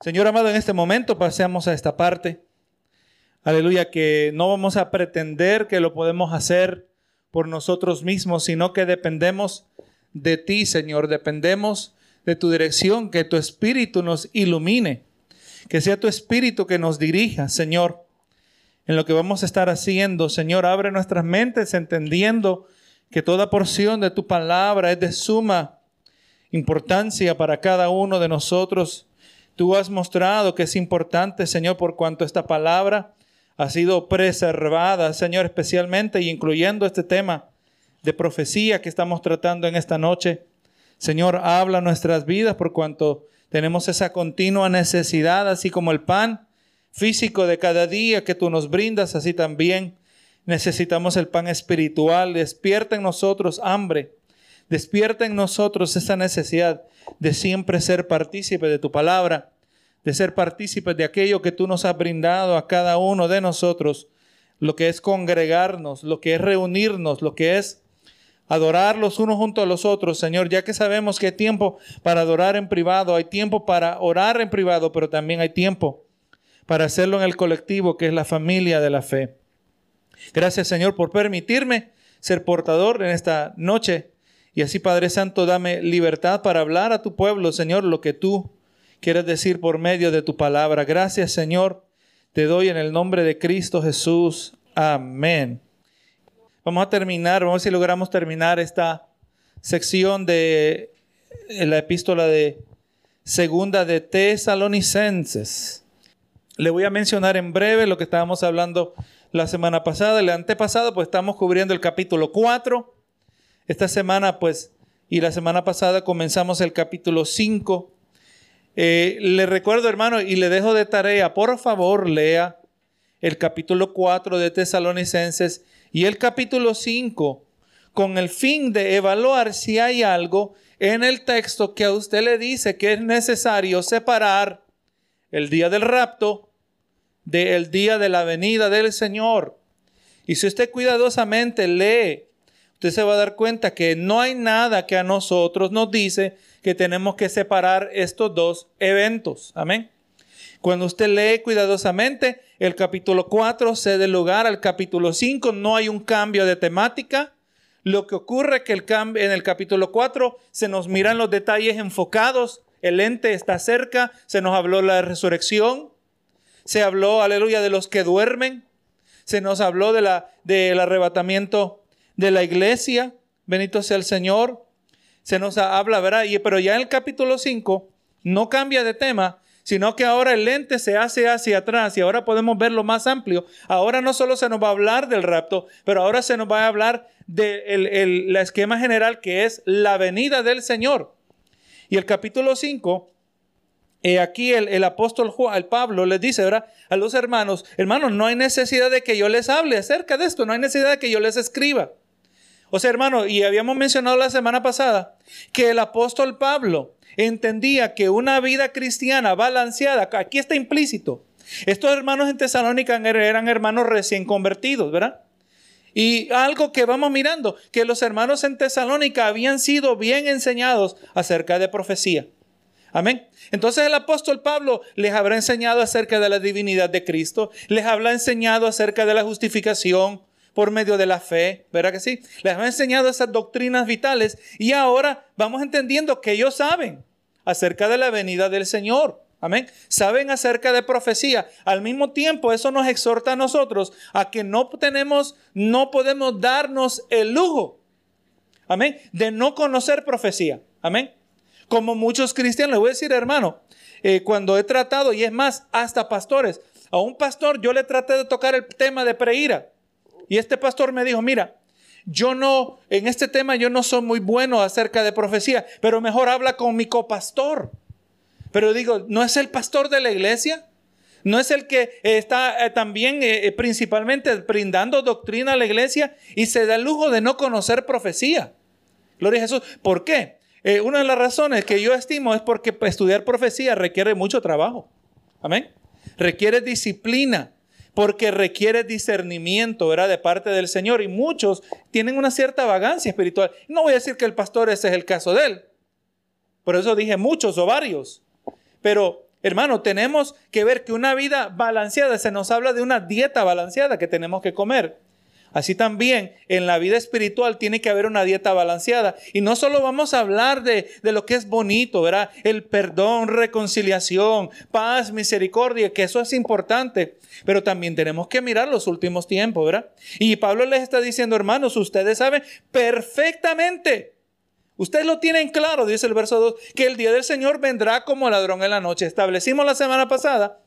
Señor amado, en este momento pasemos a esta parte. Aleluya, que no vamos a pretender que lo podemos hacer por nosotros mismos, sino que dependemos de ti, Señor. Dependemos de tu dirección, que tu Espíritu nos ilumine, que sea tu Espíritu que nos dirija, Señor, en lo que vamos a estar haciendo. Señor, abre nuestras mentes entendiendo que toda porción de tu palabra es de suma importancia para cada uno de nosotros. Tú has mostrado que es importante, Señor, por cuanto esta palabra ha sido preservada, Señor, especialmente y incluyendo este tema de profecía que estamos tratando en esta noche. Señor, habla nuestras vidas por cuanto tenemos esa continua necesidad, así como el pan físico de cada día que tú nos brindas, así también necesitamos el pan espiritual. Despierta en nosotros hambre, despierta en nosotros esa necesidad de siempre ser partícipe de tu palabra, de ser partícipe de aquello que tú nos has brindado a cada uno de nosotros, lo que es congregarnos, lo que es reunirnos, lo que es adorar los unos junto a los otros, Señor, ya que sabemos que hay tiempo para adorar en privado, hay tiempo para orar en privado, pero también hay tiempo para hacerlo en el colectivo, que es la familia de la fe. Gracias, Señor, por permitirme ser portador en esta noche. Y así, Padre Santo, dame libertad para hablar a tu pueblo, Señor, lo que tú quieres decir por medio de tu palabra. Gracias, Señor. Te doy en el nombre de Cristo Jesús. Amén. Vamos a terminar, vamos a ver si logramos terminar esta sección de la epístola de segunda de Tesalonicenses. Le voy a mencionar en breve lo que estábamos hablando la semana pasada, el antepasado, pues estamos cubriendo el capítulo 4. Esta semana, pues, y la semana pasada comenzamos el capítulo 5. Eh, le recuerdo, hermano, y le dejo de tarea, por favor, lea el capítulo 4 de Tesalonicenses y el capítulo 5 con el fin de evaluar si hay algo en el texto que a usted le dice que es necesario separar el día del rapto del día de la venida del Señor. Y si usted cuidadosamente lee, usted se va a dar cuenta que no hay nada que a nosotros nos dice que tenemos que separar estos dos eventos. Amén. Cuando usted lee cuidadosamente, el capítulo 4 cede lugar al capítulo 5, no hay un cambio de temática. Lo que ocurre es que el en el capítulo 4 se nos miran los detalles enfocados, el ente está cerca, se nos habló la resurrección, se habló, aleluya, de los que duermen. Se nos habló de la, del arrebatamiento de la iglesia. Bendito sea el Señor. Se nos habla, ¿verdad? Y, pero ya en el capítulo 5 no cambia de tema, sino que ahora el lente se hace hacia atrás y ahora podemos verlo más amplio. Ahora no solo se nos va a hablar del rapto, pero ahora se nos va a hablar del de esquema general que es la venida del Señor. Y el capítulo 5 y aquí el, apóstol Juan, el Pablo les dice ¿verdad? a los hermanos, hermanos, no hay necesidad de que yo les hable acerca de esto, no hay necesidad de que yo les escriba. O sea, hermano, y habíamos mencionado la semana pasada que el apóstol Pablo entendía que una vida cristiana balanceada, aquí está implícito. Estos hermanos en Tesalónica eran hermanos recién convertidos, ¿verdad? Y algo que vamos mirando, que los hermanos en Tesalónica habían sido bien enseñados acerca de profecía. Amén. Entonces el apóstol Pablo les habrá enseñado acerca de la divinidad de Cristo, les habrá enseñado acerca de la justificación por medio de la fe, ¿verdad que sí? Les habrá enseñado esas doctrinas vitales y ahora vamos entendiendo que ellos saben acerca de la venida del Señor. Amén. Saben acerca de profecía. Al mismo tiempo, eso nos exhorta a nosotros a que no tenemos, no podemos darnos el lujo. Amén. De no conocer profecía. Amén. Como muchos cristianos, le voy a decir, hermano, eh, cuando he tratado, y es más, hasta pastores, a un pastor yo le traté de tocar el tema de preira. Y este pastor me dijo, mira, yo no, en este tema yo no soy muy bueno acerca de profecía, pero mejor habla con mi copastor. Pero digo, ¿no es el pastor de la iglesia? ¿No es el que está eh, también eh, principalmente brindando doctrina a la iglesia y se da el lujo de no conocer profecía? Gloria a Jesús. ¿Por qué? Eh, una de las razones que yo estimo es porque estudiar profecía requiere mucho trabajo. Amén. Requiere disciplina, porque requiere discernimiento, ¿verdad? De parte del Señor. Y muchos tienen una cierta vagancia espiritual. No voy a decir que el pastor ese es el caso de él. Por eso dije muchos o varios. Pero Hermano, tenemos que ver que una vida balanceada, se nos habla de una dieta balanceada que tenemos que comer. Así también en la vida espiritual tiene que haber una dieta balanceada. Y no solo vamos a hablar de, de, lo que es bonito, ¿verdad? El perdón, reconciliación, paz, misericordia, que eso es importante. Pero también tenemos que mirar los últimos tiempos, ¿verdad? Y Pablo les está diciendo, hermanos, ustedes saben perfectamente. Ustedes lo tienen claro, dice el verso 2, que el día del Señor vendrá como ladrón en la noche. Establecimos la semana pasada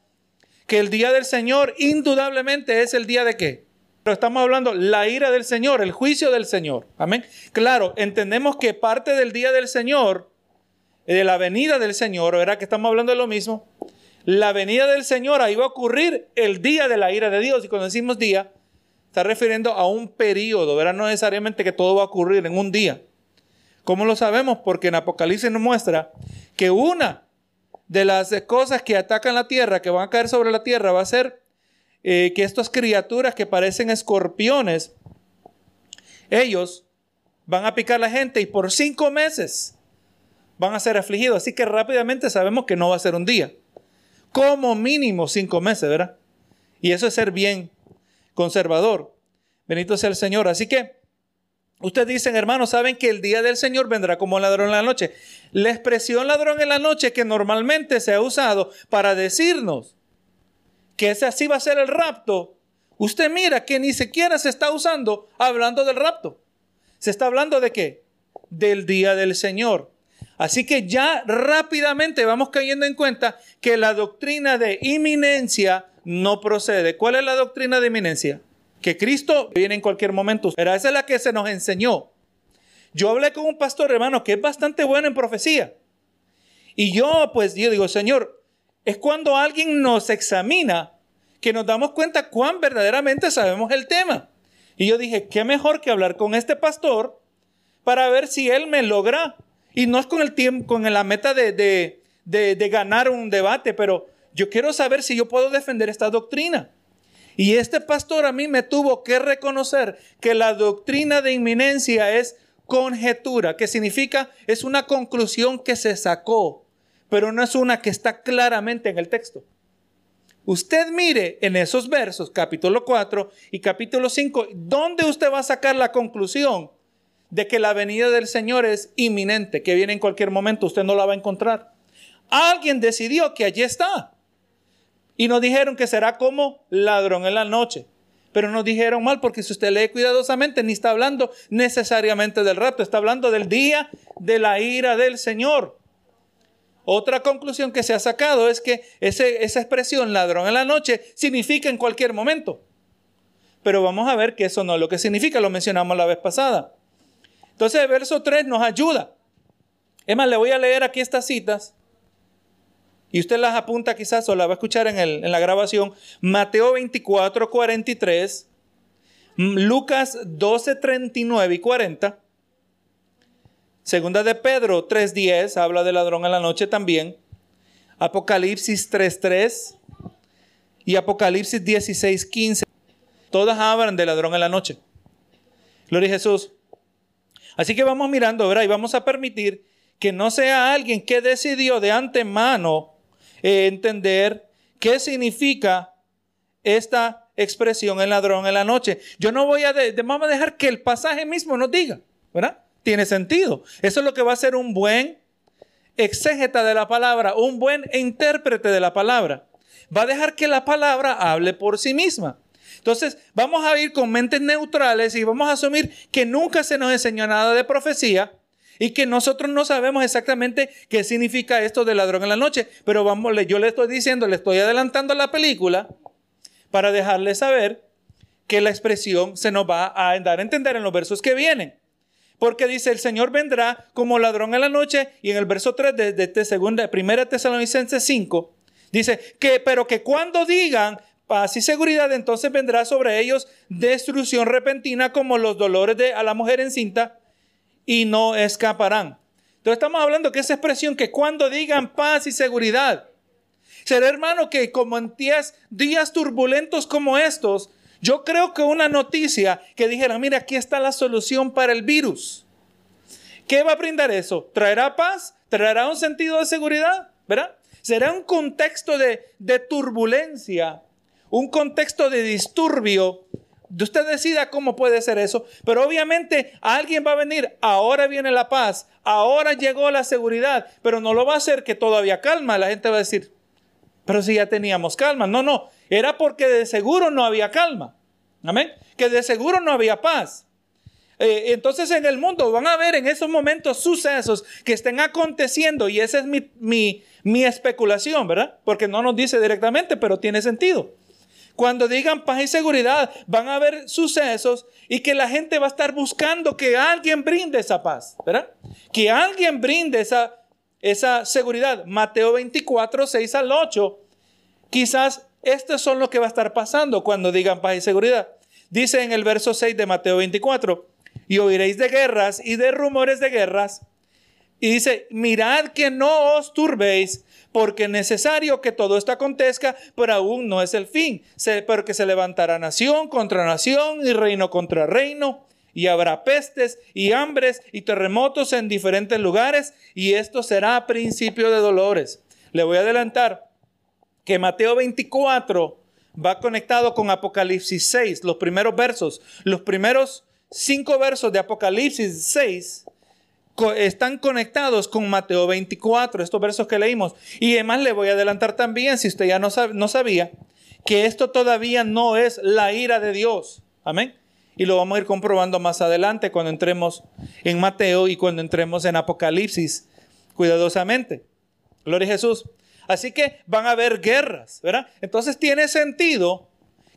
que el día del Señor indudablemente es el día de qué? Pero estamos hablando la ira del Señor, el juicio del Señor. Amén. Claro, entendemos que parte del día del Señor, eh, de la venida del Señor, ¿verdad? Que estamos hablando de lo mismo. La venida del Señor, ahí va a ocurrir el día de la ira de Dios. Y cuando decimos día, está refiriendo a un periodo, ¿verdad? No necesariamente que todo va a ocurrir en un día. ¿Cómo lo sabemos? Porque en Apocalipsis nos muestra que una de las cosas que atacan la tierra, que van a caer sobre la tierra, va a ser eh, que estas criaturas que parecen escorpiones, ellos van a picar a la gente y por cinco meses van a ser afligidos. Así que rápidamente sabemos que no va a ser un día. Como mínimo cinco meses, ¿verdad? Y eso es ser bien conservador. Benito sea el Señor. Así que ustedes dicen, hermanos, saben que el día del Señor vendrá como ladrón en la noche. La expresión ladrón en la noche que normalmente se ha usado para decirnos que ese así va a ser el rapto, usted mira que ni siquiera se está usando hablando del rapto. Se está hablando de qué? Del día del Señor. Así que ya rápidamente vamos cayendo en cuenta que la doctrina de inminencia no procede. ¿Cuál es la doctrina de inminencia? Que Cristo viene en cualquier momento. Pero esa es la que se nos enseñó. Yo hablé con un pastor hermano que es bastante bueno en profecía. Y yo pues yo digo, Señor, es cuando alguien nos examina que nos damos cuenta cuán verdaderamente sabemos el tema. Y yo dije, qué mejor que hablar con este pastor para ver si él me logra. Y no es con el tiempo, con la meta de, ganar un debate, pero yo quiero saber si yo puedo defender esta doctrina. Y este pastor a mí me tuvo que reconocer que la doctrina de inminencia es conjetura, que significa es una conclusión que se sacó pero no es una que está claramente en el texto. Usted mire en esos versos, capítulo 4 y capítulo 5, ¿dónde usted va a sacar la conclusión de que la venida del Señor es inminente, que viene en cualquier momento? Usted no la va a encontrar. Alguien decidió que allí está. Y nos dijeron que será como ladrón en la noche. Pero nos dijeron mal porque si usted lee cuidadosamente, ni está hablando necesariamente del rapto, está hablando del día de la ira del Señor. Otra conclusión que se ha sacado es que esa expresión ladrón en la noche significa en cualquier momento. Pero vamos a ver que eso no es lo que significa, lo mencionamos la vez pasada. Entonces el verso 3 nos ayuda. Es más, le voy a leer aquí estas citas y usted las apunta quizás o las va a escuchar en, en la grabación. Mateo 24, 43, Lucas 12, 39 y 40. Segunda de Pedro 3.10 habla de ladrón en la noche también. Apocalipsis 3.3 y Apocalipsis 16.15. Todas hablan de ladrón en la noche. Gloria a Jesús. Así que vamos mirando, ¿verdad? Y vamos a permitir que no sea alguien que decidió de antemano eh, entender qué significa esta expresión el ladrón en la noche. Yo no voy a, vamos a dejar que el pasaje mismo nos diga, ¿verdad? Tiene sentido. Eso es lo que va a ser un buen exégeta de la palabra, un buen intérprete de la palabra. Va a dejar que la palabra hable por sí misma. Entonces, vamos a ir con mentes neutrales y vamos a asumir que nunca se nos enseñó nada de profecía y que nosotros no sabemos exactamente qué significa esto de ladrón en la noche. Pero vamos, yo le estoy diciendo, le estoy adelantando la película para dejarle saber que la expresión se nos va a dar a entender en los versos que vienen. Porque dice, el Señor vendrá como ladrón en la noche. Y en el verso 3 de, de, de segunda, primera Tesalonicenses 5, dice que, pero que cuando digan paz y seguridad, entonces vendrá sobre ellos destrucción repentina como los dolores de a la mujer encinta y no escaparán. Entonces estamos hablando que esa expresión que cuando digan paz y seguridad, será hermano que como en días, días turbulentos como estos, yo creo que una noticia que dijera, mira, aquí está la solución para el virus. ¿Qué va a brindar eso? ¿Traerá paz? ¿Traerá un sentido de seguridad? ¿Verdad? Será un contexto de, de turbulencia, un contexto de disturbio. Usted decida cómo puede ser eso, pero obviamente alguien va a venir, ahora viene la paz, ahora llegó la seguridad, pero no lo va a hacer que todavía calma. La gente va a decir, pero si ya teníamos calma. No, no, era porque de seguro no había calma. Amén. Que de seguro no había paz. Eh, entonces en el mundo van a haber en esos momentos sucesos que estén aconteciendo y esa es mi, mi, mi especulación, ¿verdad? Porque no nos dice directamente, pero tiene sentido. Cuando digan paz y seguridad, van a haber sucesos y que la gente va a estar buscando que alguien brinde esa paz, ¿verdad? Que alguien brinde esa, esa seguridad. Mateo 24, 6 al 8. Quizás esto son lo que va a estar pasando cuando digan paz y seguridad. Dice en el verso 6 de Mateo 24, y oiréis de guerras y de rumores de guerras. Y dice, mirad que no os turbéis, porque es necesario que todo esto acontezca, pero aún no es el fin, porque se levantará nación contra nación y reino contra reino, y habrá pestes y hambres y terremotos en diferentes lugares, y esto será principio de dolores. Le voy a adelantar que Mateo 24 va conectado con Apocalipsis 6, los primeros versos, los primeros cinco versos de Apocalipsis 6 están conectados con Mateo 24, estos versos que leímos. Y además le voy a adelantar también, si usted ya no, no sabía, que esto todavía no es la ira de Dios. Amén. Y lo vamos a ir comprobando más adelante cuando entremos en Mateo y cuando entremos en Apocalipsis cuidadosamente. Gloria a Jesús. Así que van a haber guerras, ¿verdad? Entonces tiene sentido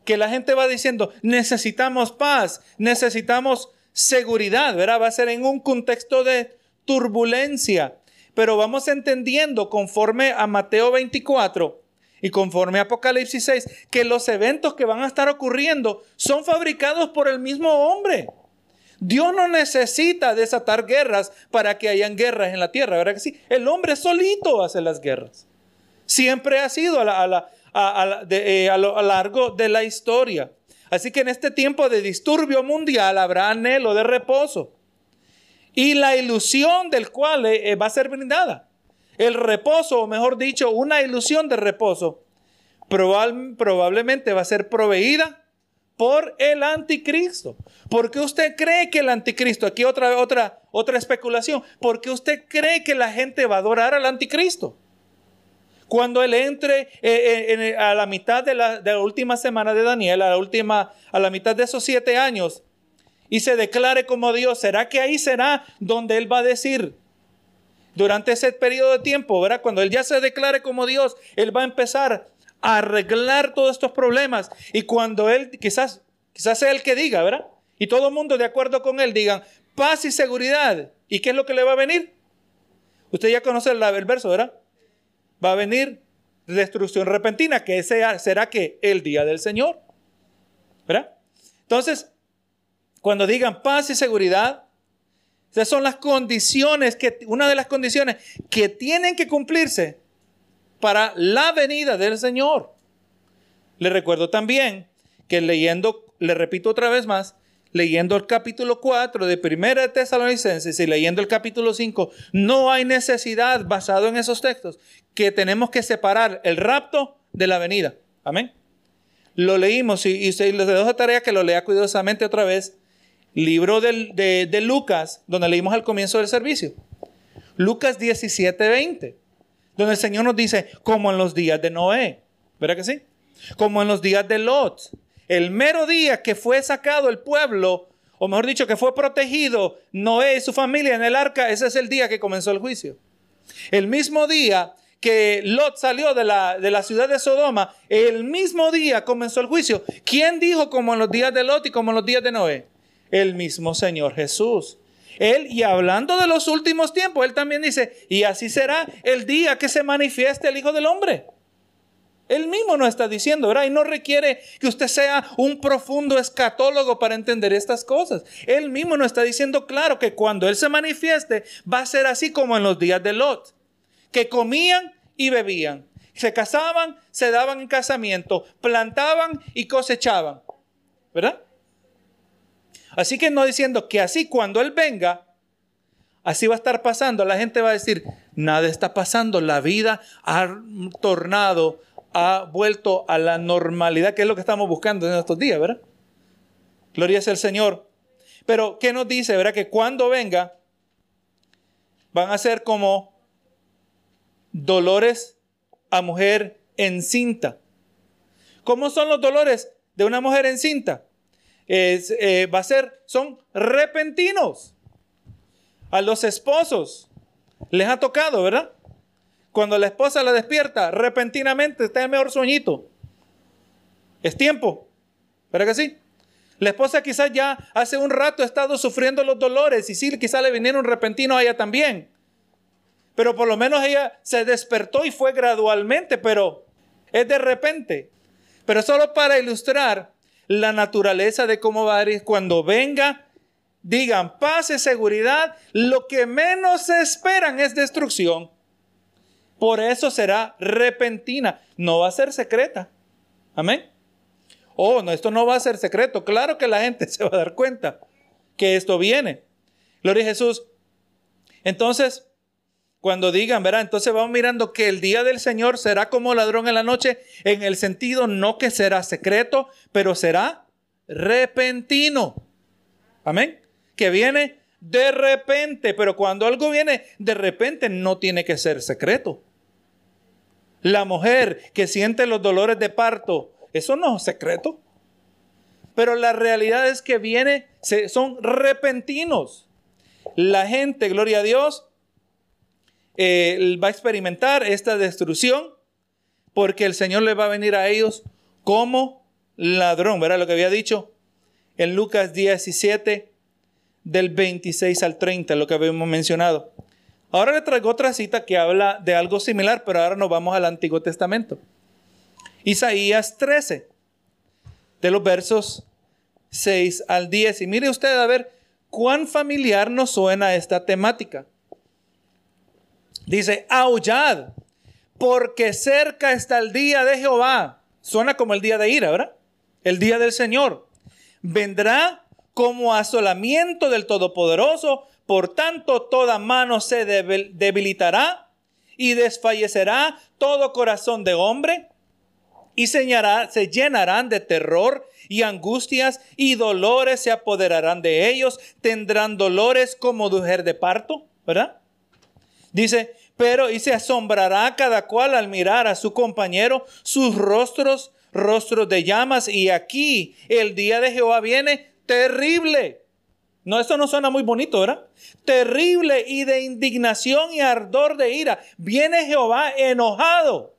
que la gente va diciendo, necesitamos paz, necesitamos seguridad, ¿verdad? Va a ser en un contexto de turbulencia, pero vamos entendiendo conforme a Mateo 24 y conforme a Apocalipsis 6 que los eventos que van a estar ocurriendo son fabricados por el mismo hombre. Dios no necesita desatar guerras para que hayan guerras en la tierra, ¿verdad que sí? El hombre solito hace las guerras. Siempre ha sido a, lo largo de la historia. Así que en este tiempo de disturbio mundial habrá anhelo de reposo. Y la ilusión del cual eh, eh, va a ser brindada. El reposo, o mejor dicho, una ilusión de reposo, probablemente va a ser proveída por el anticristo. ¿Por qué usted cree que el anticristo, aquí otra, otra, otra especulación, ¿por qué usted cree que la gente va a adorar al anticristo? Cuando él entre eh, eh, a la mitad de la, última semana de Daniel, a la última, a la mitad de esos siete años, y se declare como Dios, ¿será que ahí será donde él va a decir? Durante ese periodo de tiempo, ¿verdad? Cuando él ya se declare como Dios, él va a empezar a arreglar todos estos problemas. Y cuando él, quizás, quizás sea el que diga, ¿verdad? Y todo el mundo de acuerdo con él digan, paz y seguridad. ¿Y qué es lo que le va a venir? Usted ya conoce el, el verso, ¿verdad? Va a venir destrucción repentina, que ese será que el día del Señor. ¿Verdad? Entonces, cuando digan paz y seguridad, esas son las condiciones que, una de las condiciones que tienen que cumplirse para la venida del Señor. Le recuerdo también que leyendo, le repito otra vez más, leyendo el capítulo 4 de Primera de Tesalonicenses y leyendo el capítulo 5, no hay necesidad basado en esos textos que tenemos que separar el rapto de la venida. Amén. Lo leímos y, y les dejo tarea que lo lea cuidadosamente otra vez. Libro de, de, Lucas, donde leímos al comienzo del servicio. Lucas 17, 20, donde el Señor nos dice, como en los días de Noé. ¿Verdad que sí? Como en los días de Lot el mero día que fue sacado el pueblo, o mejor dicho, que fue protegido Noé y su familia en el arca, ese es el día que comenzó el juicio. El mismo día que Lot salió de la, de la ciudad de Sodoma, el mismo día comenzó el juicio. ¿Quién dijo como en los días de Lot y como en los días de Noé? El mismo Señor Jesús. Él, y hablando de los últimos tiempos, él también dice, y así será el día que se manifieste el Hijo del Hombre. Él mismo nos está diciendo, ¿verdad? Y no requiere que usted sea un profundo escatólogo para entender estas cosas. Él mismo nos está diciendo claro que cuando Él se manifieste va a ser así como en los días de Lot, que comían y bebían, se casaban, se daban en casamiento, plantaban y cosechaban, ¿verdad? Así que no diciendo que así cuando Él venga, así va a estar pasando, la gente va a decir, nada está pasando. La vida ha tornado, ha vuelto a la normalidad, que es lo que estamos buscando en estos días, ¿verdad? Gloria sea el Señor. Pero, ¿qué nos dice, verdad? Que cuando venga, van a ser como dolores a mujer encinta. ¿Cómo son los dolores de una mujer encinta? Es, eh, va a ser, son repentinos. A los esposos les ha tocado, ¿verdad? Cuando la esposa la despierta, repentinamente está en mejor sueñito. Es tiempo, ¿verdad que sí? La esposa quizás ya hace un rato ha estado sufriendo los dolores y sí, quizás le vinieron repentinos a ella también. Pero por lo menos ella se despertó y fue gradualmente, pero es de repente. Pero solo para ilustrar la naturaleza de cómo va a ir cuando venga, digan paz y seguridad, lo que menos se esperan es destrucción. Por eso será repentina, no va a ser secreta. Amén. Oh, no, esto no va a ser secreto. Claro que la gente se va a dar cuenta que esto viene. Gloria a Jesús. Entonces, cuando digan, verá, entonces vamos mirando que el día del Señor será como ladrón en la noche, en el sentido no que será secreto, pero será repentino. Amén. Que viene de repente, pero cuando algo viene de repente no tiene que ser secreto. La mujer que siente los dolores de parto eso no es secreto. Pero la realidad es que viene, son repentinos. La gente, gloria a Dios, eh, va a experimentar esta destrucción porque el Señor le va a venir a ellos como ladrón. ¿Verdad lo que había dicho en Lucas 17, del 26 al 30, lo que habíamos mencionado? Ahora le traigo otra cita que habla de algo similar, pero ahora nos vamos al Antiguo Testamento. Isaías 13, de los versos 6 al 10. Y mire usted a ver cuán familiar nos suena esta temática. Dice, aullad, porque cerca está el día de Jehová. Suena como el día de ira, ¿verdad? El día del Señor. Vendrá como asolamiento del Todopoderoso, por tanto toda mano se debilitará y desfallecerá todo corazón de hombre y se llenarán de terror y angustias y dolores se apoderarán de ellos, tendrán dolores como mujer de parto, ¿verdad? Dice, pero y se asombrará cada cual al mirar a su compañero sus rostros, rostros de llamas, y aquí el día de Jehová viene terrible. No, esto no suena muy bonito, ¿verdad? Terrible y de indignación y ardor de ira. Viene Jehová enojado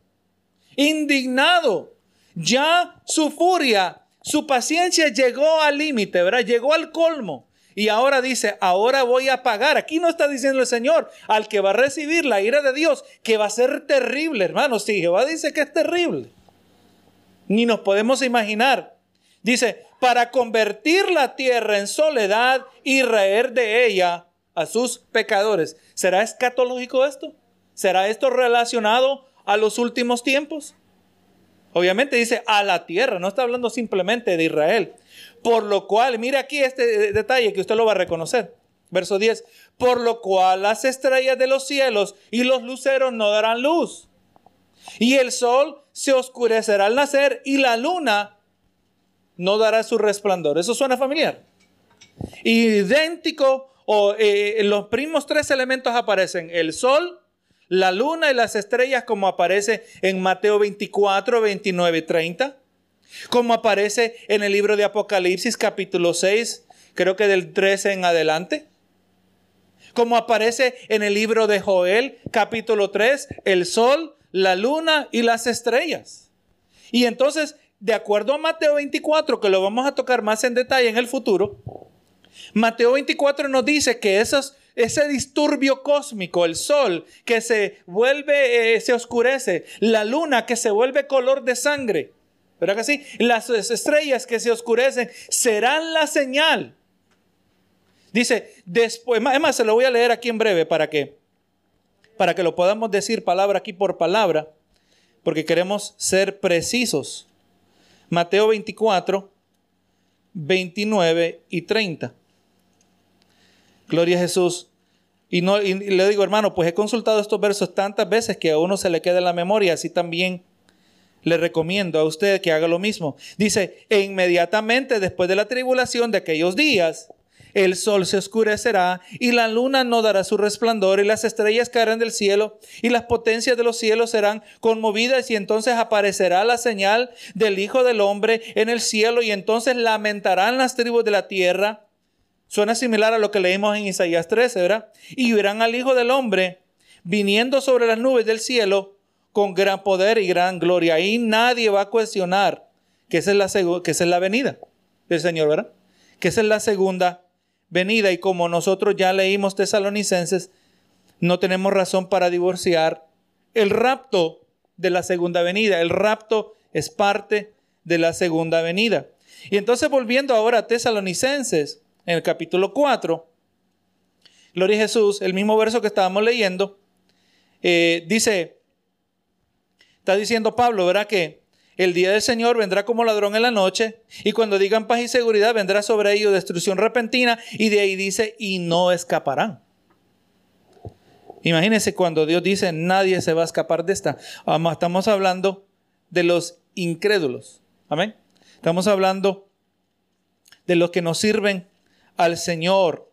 indignado. Ya su furia, su paciencia llegó al límite, ¿verdad? Llegó al colmo. Y ahora dice, ahora voy a pagar. Aquí no está diciendo el Señor al que va a recibir la ira de Dios, que va a ser terrible, hermanos. Si Jehová dice que es terrible, ni nos podemos imaginar. Dice, para convertir la tierra en soledad y raer de ella a sus pecadores. ¿Será escatológico esto? ¿Será esto relacionado a los últimos tiempos? Obviamente dice a la tierra, no está hablando simplemente de Israel. Por lo cual, mire aquí este detalle que usted lo va a reconocer. Verso 10, por lo cual las estrellas de los cielos y los luceros no darán luz. Y el sol se oscurecerá al nacer y la luna no dará su resplandor. ¿Eso suena familiar? Idéntico o eh, los primos tres elementos aparecen, el sol, la luna y las estrellas como aparece en Mateo 24, 29 y 30, como aparece en el libro de Apocalipsis capítulo 6, creo que del 13 en adelante, como aparece en el libro de Joel capítulo 3, el sol, la luna y las estrellas. Y entonces, de acuerdo a Mateo 24, que lo vamos a tocar más en detalle en el futuro, Mateo 24 nos dice que ese disturbio cósmico, el sol que se vuelve, eh, se oscurece, la luna que se vuelve color de sangre, ¿verdad que sí? Las estrellas que se oscurecen serán la señal. Dice, después, además se lo voy a leer aquí en breve para que, para que lo podamos decir palabra aquí por palabra, porque queremos ser precisos. Mateo 24, 29 y 30. Gloria a Jesús. Y, no, y le digo, hermano, pues he consultado estos versos tantas veces que a uno se le queda en la memoria, así también le recomiendo a usted que haga lo mismo. Dice, e inmediatamente después de la tribulación de aquellos días, el sol se oscurecerá y la luna no dará su resplandor y las estrellas caerán del cielo y las potencias de los cielos serán conmovidas y entonces aparecerá la señal del Hijo del Hombre en el cielo y entonces lamentarán las tribus de la tierra. Suena similar a lo que leímos en Isaías 13, ¿verdad? Y verán al Hijo del Hombre viniendo sobre las nubes del cielo con gran poder y gran gloria. Ahí nadie va a cuestionar que esa es la, que esa es la venida del Señor, ¿verdad? Que esa es la segunda venida. Y como nosotros ya leímos tesalonicenses, no tenemos razón para divorciar el rapto de la segunda venida. El rapto es parte de la segunda venida. Y entonces volviendo ahora a tesalonicenses, en el capítulo 4, Gloria a Jesús, el mismo verso que estábamos leyendo, eh, dice, Está diciendo Pablo, ¿verdad? Que el día del Señor vendrá como ladrón en la noche y cuando digan paz y seguridad vendrá sobre ellos destrucción repentina y de ahí dice, y no escaparán. Imagínense cuando Dios dice, nadie se va a escapar de esta. Estamos hablando de los incrédulos. Amén. Estamos hablando de los que nos sirven al Señor.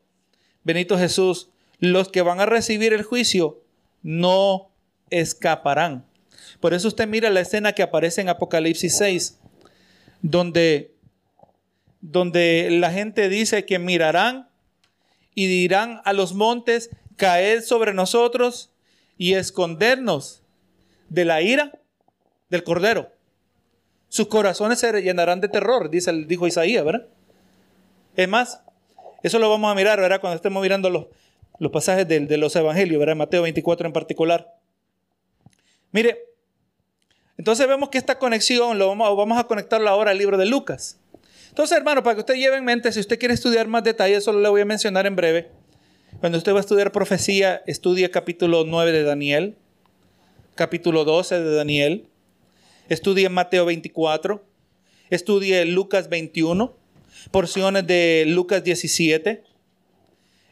Benito Jesús, los que van a recibir el juicio no escaparán. Por eso usted mira la escena que aparece en Apocalipsis 6, donde, donde la gente dice que mirarán y dirán a los montes, caed sobre nosotros y escondernos de la ira del Cordero. Sus corazones se llenarán de terror, dice, dijo Isaías, ¿verdad? Es más, eso lo vamos a mirar, ¿verdad? Cuando estemos mirando los, los pasajes de, de los evangelios, ¿verdad? Mateo 24 en particular. Mire, entonces vemos que esta conexión lo vamos, vamos a conectarla ahora al libro de Lucas. Entonces, hermano, para que usted lleve en mente, si usted quiere estudiar más detalles, solo le voy a mencionar en breve. Cuando usted va a estudiar profecía, estudie capítulo 9 de Daniel, capítulo 12 de Daniel, estudie Mateo 24, estudie Lucas 21, porciones de Lucas 17,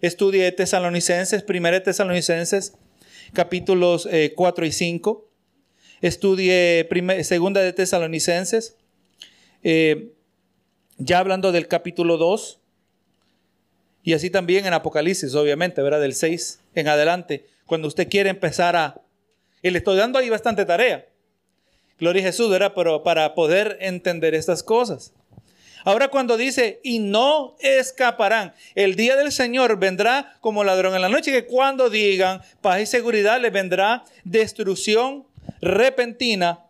estudie Tesalonicenses, 1 Tesalonicenses, capítulos 4 eh, y 5 estudie segunda de Tesalonicenses, eh, ya hablando del capítulo 2, y así también en Apocalipsis, obviamente, ¿verdad? Del 6 en adelante, cuando usted quiere empezar a... Y le estoy dando ahí bastante tarea. Gloria a Jesús, ¿verdad? Pero para poder entender estas cosas. Ahora cuando dice, y no escaparán, el día del Señor vendrá como ladrón en la noche, que cuando digan paz y seguridad les vendrá destrucción repentina,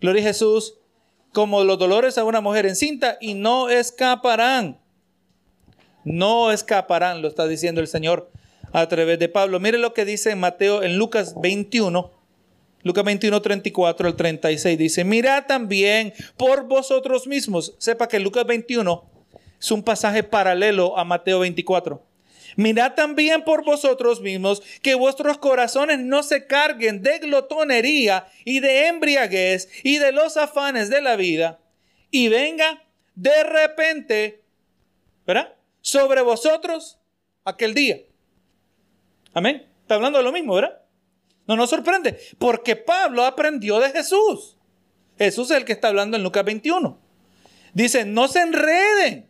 gloria a Jesús, como los dolores a una mujer encinta y no escaparán. No escaparán, lo está diciendo el Señor a través de Pablo. Mire lo que dice en Mateo, en Lucas 21, Lucas 21, 34 al 36. Dice, mirad también por vosotros mismos. Sepa que Lucas 21 es un pasaje paralelo a Mateo 24. Mirad también por vosotros mismos que vuestros corazones no se carguen de glotonería y de embriaguez y de los afanes de la vida y venga de repente, ¿verdad? Sobre vosotros aquel día. Amén. Está hablando de lo mismo, ¿verdad? No nos sorprende, porque Pablo aprendió de Jesús. Jesús es el que está hablando en Lucas 21. Dice, no se enreden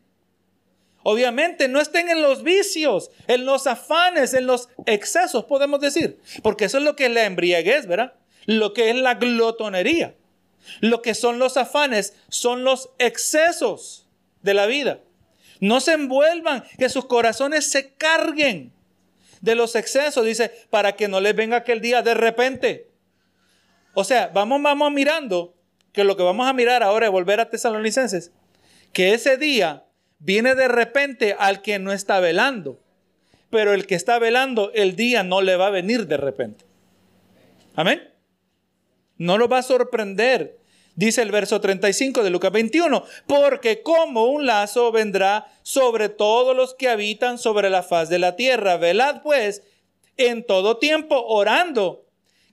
Obviamente no estén en los vicios, en los afanes, en los excesos, podemos decir. Porque eso es lo que es la embriaguez, ¿verdad? Lo que es la glotonería. Lo que son los afanes son los excesos de la vida. No se envuelvan, que sus corazones se carguen de los excesos, dice, para que no les venga aquel día de repente. O sea, vamos, vamos mirando, que lo que vamos a mirar ahora es volver a Tesalonicenses, que ese día viene de repente al que no está velando. Pero el que está velando, el día no le va a venir de repente. Amén. No lo va a sorprender. Dice el verso 35 de Lucas 21, porque como un lazo vendrá sobre todos los que habitan sobre la faz de la tierra. Velad pues en todo tiempo orando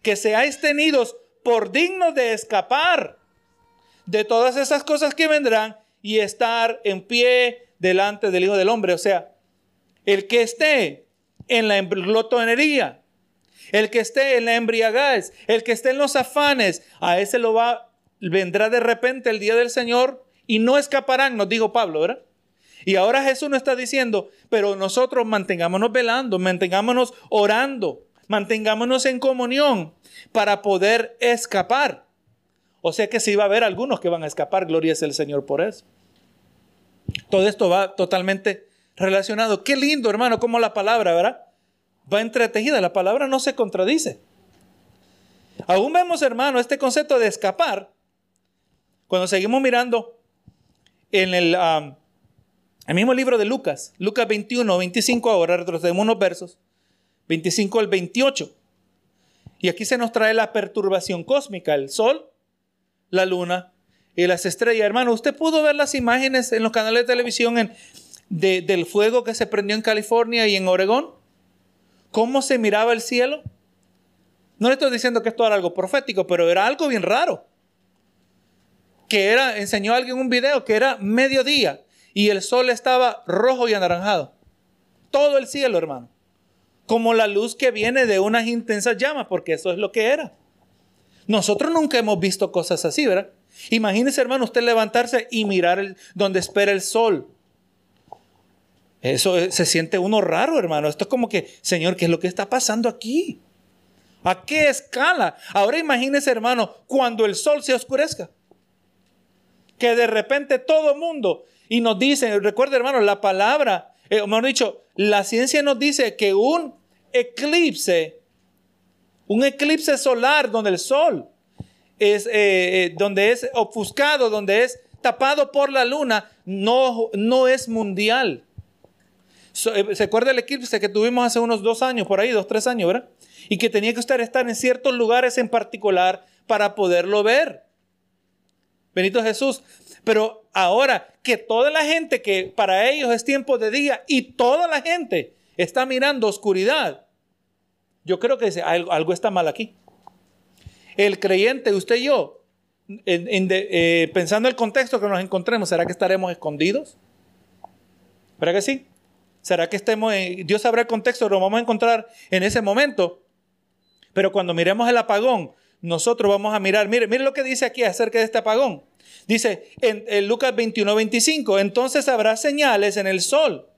que seáis tenidos por dignos de escapar de todas esas cosas que vendrán y estar en pie delante del Hijo del Hombre. O sea, el que esté en la glotonería, el que esté en la embriaguez, el que esté en los afanes, a ese lo va, vendrá de repente el día del Señor y no escaparán, nos dijo Pablo, ¿verdad? Y ahora Jesús nos está diciendo, pero nosotros mantengámonos velando, mantengámonos orando, mantengámonos en comunión para poder escapar. O sea que sí va a haber algunos que van a escapar, gloria es el Señor por eso. Todo esto va totalmente relacionado. Qué lindo, hermano, como la palabra, ¿verdad? Va entretejida, la palabra no se contradice. Aún vemos, hermano, este concepto de escapar, cuando seguimos mirando en el, el mismo libro de Lucas, Lucas 21, 25, ahora retrocedemos unos versos, 25 al 28. Y aquí se nos trae la perturbación cósmica, el sol, la luna y las estrellas. Hermano, usted pudo ver las imágenes en los canales de televisión del fuego que se prendió en California y en Oregón. ¿Cómo se miraba el cielo? No le estoy diciendo que esto era algo profético, pero era algo bien raro. Que era, enseñó a alguien un video que era mediodía y el sol estaba rojo y anaranjado. Todo el cielo, hermano. Como la luz que viene de unas intensas llamas, porque eso es lo que era. Nosotros nunca hemos visto cosas así, ¿verdad? Imagínese, hermano, usted levantarse y mirar donde espera el sol. Eso se siente uno raro, hermano. Esto es como que, Señor, ¿qué es lo que está pasando aquí? ¿A qué escala? Ahora imagínese, hermano, cuando el sol se oscurezca. Que de repente todo mundo, y nos dice, recuerde, hermano, la palabra, eh, hemos dicho, la ciencia nos dice que un eclipse un eclipse solar donde el sol es, eh, eh, donde es ofuscado, donde es tapado por la luna, no, no es mundial. Eh, ¿Se acuerda el eclipse que tuvimos hace unos dos años, por ahí, dos, tres años, ¿verdad? Y que tenía que usted estar en ciertos lugares en particular para poderlo ver. Benito Jesús. Pero ahora que toda la gente que para ellos es tiempo de día y toda la gente está mirando oscuridad, yo creo que algo, algo está mal aquí. El creyente, usted y yo, en, eh, pensando en el contexto que nos encontremos, ¿será que estaremos escondidos? ¿Verdad que sí? ¿Será que estemos, en, Dios sabrá el contexto, lo vamos a encontrar en ese momento? Pero cuando miremos el apagón, nosotros vamos a mirar, mire, mire lo que dice aquí acerca de este apagón. Dice en, en Lucas 21, 25, entonces habrá señales en el sol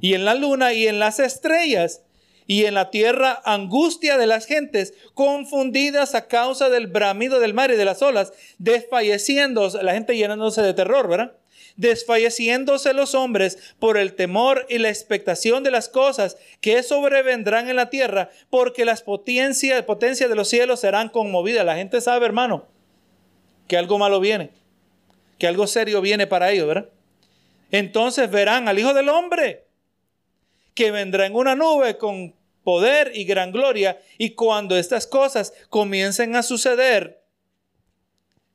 y en la luna y en las estrellas y en la tierra angustia de las gentes, confundidas a causa del bramido del mar y de las olas, desfalleciendo, la gente llenándose de terror, ¿verdad? Desfalleciéndose los hombres por el temor y la expectación de las cosas que sobrevendrán en la tierra, porque las potencias, potencias de los cielos serán conmovidas. La gente sabe, hermano, que algo malo viene, que algo serio viene para ellos, ¿verdad? Entonces verán al Hijo del Hombre que vendrá en una nube con poder y gran gloria. Y cuando estas cosas comiencen a suceder,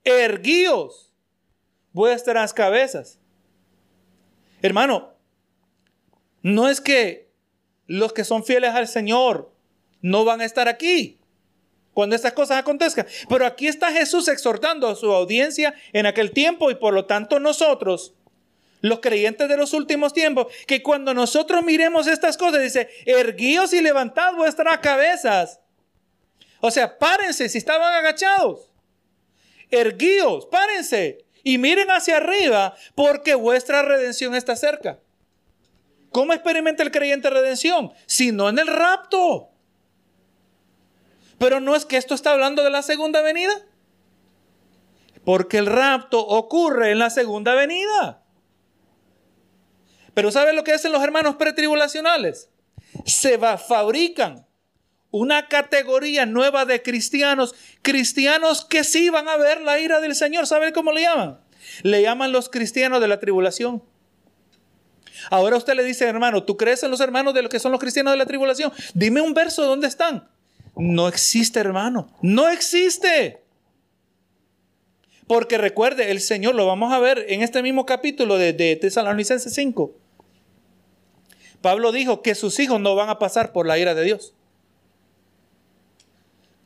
erguíos vuestras cabezas. Hermano, no es que los que son fieles al Señor no van a estar aquí cuando estas cosas acontezcan. Pero aquí está Jesús exhortando a su audiencia en aquel tiempo y por lo tanto nosotros los creyentes de los últimos tiempos, que cuando nosotros miremos estas cosas, dice, erguíos y levantad vuestras cabezas. O sea, párense si estaban agachados. Erguíos, párense y miren hacia arriba porque vuestra redención está cerca. ¿Cómo experimenta el creyente redención? Si no en el rapto. Pero no es que esto está hablando de la segunda venida. Porque el rapto ocurre en la segunda venida. Pero ¿sabe lo que hacen los hermanos pretribulacionales? Se va, fabrican una categoría nueva de cristianos, cristianos que sí van a ver la ira del Señor. ¿Sabe cómo le llaman? Le llaman los cristianos de la tribulación. Ahora usted le dice, hermano, ¿tú crees en los hermanos de los que son los cristianos de la tribulación? Dime un verso, ¿dónde están? No existe, hermano. No existe. Porque recuerde, el Señor, lo vamos a ver en este mismo capítulo de, de Tesalonicenses 5. Pablo dijo que sus hijos no van a pasar por la ira de Dios.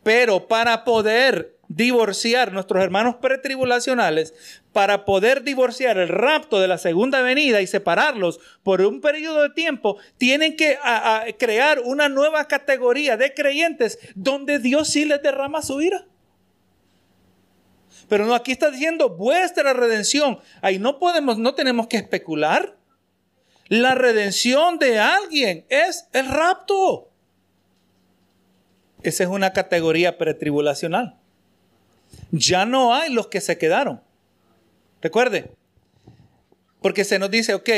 Pero para poder divorciar nuestros hermanos pretribulacionales, para poder divorciar el rapto de la segunda venida y separarlos por un periodo de tiempo, tienen que crear una nueva categoría de creyentes donde Dios sí les derrama su ira. Pero no, aquí está diciendo vuestra redención. Ahí no podemos, no tenemos que especular. La redención de alguien es el rapto. Esa es una categoría pretribulacional. Ya no hay los que se quedaron. Recuerde, porque se nos dice, ok,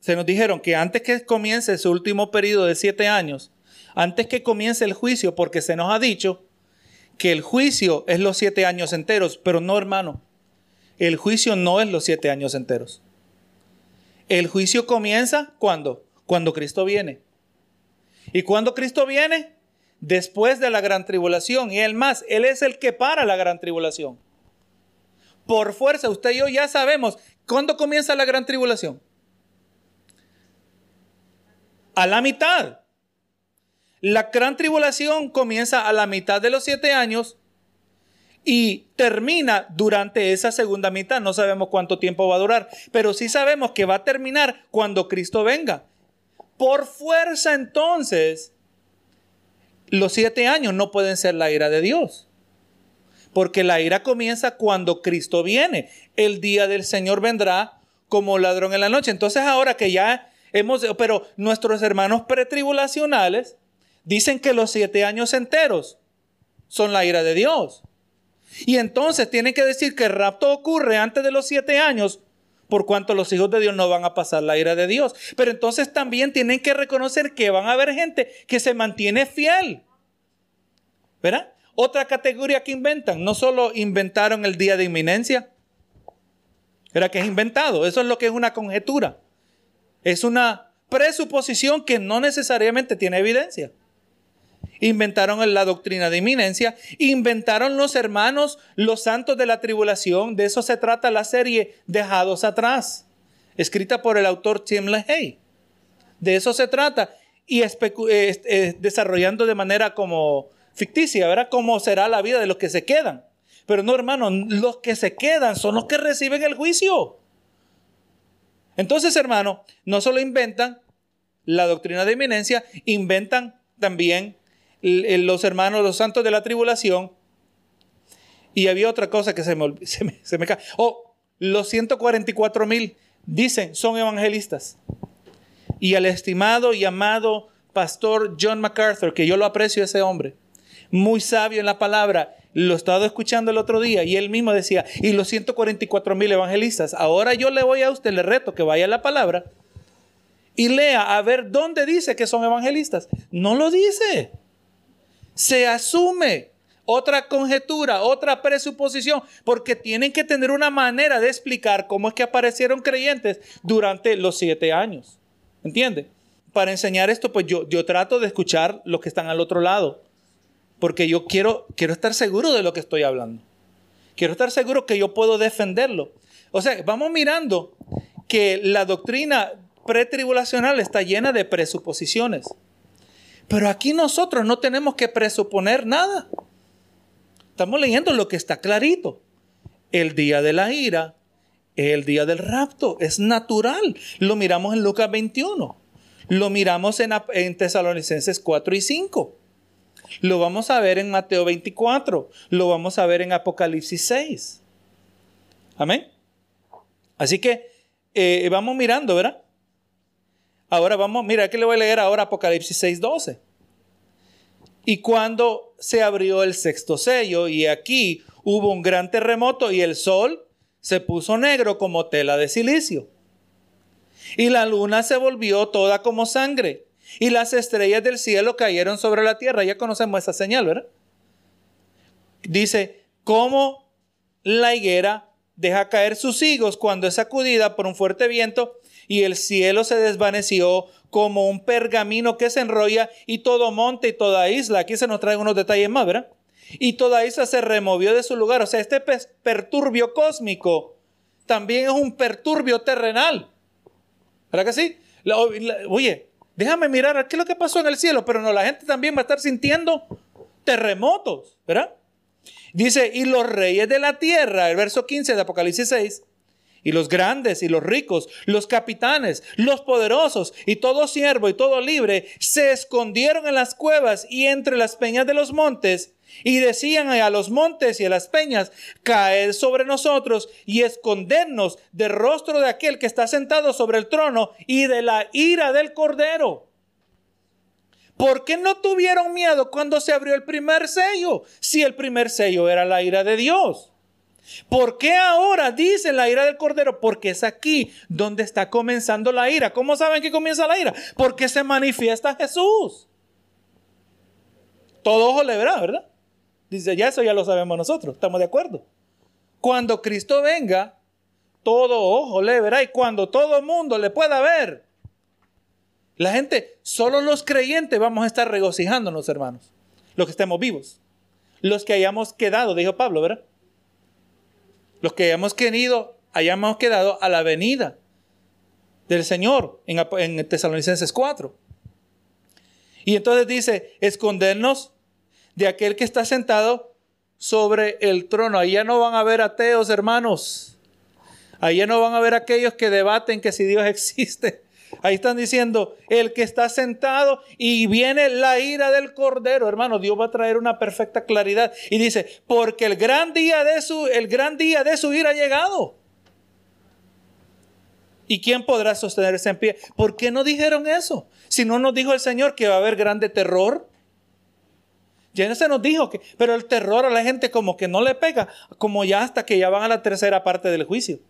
se nos dijeron que antes que comience su último periodo de siete años, antes que comience el juicio, porque se nos ha dicho que el juicio es los siete años enteros, pero no, hermano, el juicio no es los siete años enteros. El juicio comienza cuando? Cuando Cristo viene. ¿Y cuando Cristo viene? Después de la gran tribulación. Y él más, Él es el que para la gran tribulación. Por fuerza, usted y yo ya sabemos. ¿Cuándo comienza la gran tribulación? A la mitad. La gran tribulación comienza a la mitad de los siete años y termina durante esa segunda mitad. No sabemos cuánto tiempo va a durar, pero sí sabemos que va a terminar cuando Cristo venga. Por fuerza entonces, los siete años no pueden ser la ira de Dios. Porque la ira comienza cuando Cristo viene. El día del Señor vendrá como ladrón en la noche. Entonces ahora que ya hemos, pero nuestros hermanos pretribulacionales dicen que los siete años enteros son la ira de Dios. Y entonces tienen que decir que el rapto ocurre antes de los siete años, por cuanto los hijos de Dios no van a pasar la ira de Dios. Pero entonces también tienen que reconocer que van a haber gente que se mantiene fiel. ¿Verdad? Otra categoría que inventan, no solo inventaron el día de inminencia, era que es inventado, eso es lo que es una conjetura. Es una presuposición que no necesariamente tiene evidencia inventaron la doctrina de inminencia, inventaron los hermanos, los santos de la tribulación, de eso se trata la serie Dejados atrás, escrita por el autor Tim LaHaye. De eso se trata y desarrollando de manera como ficticia, ¿verdad? Cómo será la vida de los que se quedan. Pero no, hermano, los que se quedan son los que reciben el juicio. Entonces, hermano, no solo inventan la doctrina de inminencia, inventan también los hermanos, los santos de la tribulación. Y había otra cosa que se me, se me, cae. Oh, los 144 mil dicen son evangelistas. Y al estimado y amado pastor John MacArthur, que yo lo aprecio ese hombre, muy sabio en la palabra, lo he estado escuchando el otro día y él mismo decía, y los 144 mil evangelistas, ahora yo le voy a usted, le reto que vaya a la palabra y lea a ver dónde dice que son evangelistas. No lo dice se asume otra conjetura, otra presuposición, porque tienen que tener una manera de explicar cómo es que aparecieron creyentes durante los siete años. ¿Entiende? Para enseñar esto, pues yo, trato de escuchar los que están al otro lado, porque yo quiero, quiero estar seguro de lo que estoy hablando. Quiero estar seguro que yo puedo defenderlo. O sea, vamos mirando que la doctrina pretribulacional está llena de presuposiciones. Pero aquí nosotros no tenemos que presuponer nada. Estamos leyendo lo que está clarito. El día de la ira, el día del rapto, es natural. Lo miramos en Lucas 21. Lo miramos en, en Tesalonicenses 4 y 5. Lo vamos a ver en Mateo 24. Lo vamos a ver en Apocalipsis 6. Amén. Así que eh, vamos mirando, ¿verdad? Ahora vamos, mira, aquí le voy a leer ahora Apocalipsis 6:12. Y cuando se abrió el sexto sello y aquí hubo un gran terremoto y el sol se puso negro como tela de silicio. Y la luna se volvió toda como sangre. Y las estrellas del cielo cayeron sobre la tierra. Ya conocemos esa señal, ¿verdad? Dice, como la higuera deja caer sus higos cuando es sacudida por un fuerte viento y el cielo se desvaneció como un pergamino que se enrolla y todo monte y toda isla. Aquí se nos traen unos detalles más, ¿verdad? Y toda isla se removió de su lugar. O sea, este perturbio cósmico también es un perturbio terrenal. ¿Verdad que sí? oye, déjame mirar qué es lo que pasó en el cielo, pero no, la gente también va a estar sintiendo terremotos, ¿verdad? Dice, y los reyes de la tierra, el verso 15 de Apocalipsis 6, y los grandes y los ricos, los capitanes, los poderosos y todo siervo y todo libre se escondieron en las cuevas y entre las peñas de los montes y decían a los montes y a las peñas, caed sobre nosotros y escondernos del rostro de aquel que está sentado sobre el trono y de la ira del cordero. ¿Por qué no tuvieron miedo cuando se abrió el primer sello? Si el primer sello era la ira de Dios. ¿Por qué ahora dicen la ira del Cordero? Porque es aquí donde está comenzando la ira. ¿Cómo saben que comienza la ira? Porque se manifiesta Jesús. Todo ojo le verá, ¿verdad? Dice, ya eso ya lo sabemos nosotros, estamos de acuerdo. Cuando Cristo venga, todo ojo le verá y cuando todo mundo le pueda ver. La gente, solo los creyentes vamos a estar regocijándonos, hermanos. Los que estemos vivos. Los que hayamos quedado, dijo Pablo, ¿verdad? Los que hayamos querido, hayamos quedado a la venida del Señor en, en Tesalonicenses 4. Y entonces dice, escondernos de aquel que está sentado sobre el trono. Ahí ya no van a ver ateos, hermanos. Ahí ya no van a ver aquellos que debaten que si Dios existe. Ahí están diciendo, el que está sentado y viene la ira del cordero, hermano, Dios va a traer una perfecta claridad y dice, porque el gran día de su el gran día de su ira ha llegado. ¿Y quién podrá sostenerse en pie? ¿Por qué no dijeron eso? Si no nos dijo el Señor que va a haber grande terror. Ya no se nos dijo que, pero el terror a la gente como que no le pega, como ya hasta que ya van a la tercera parte del juicio.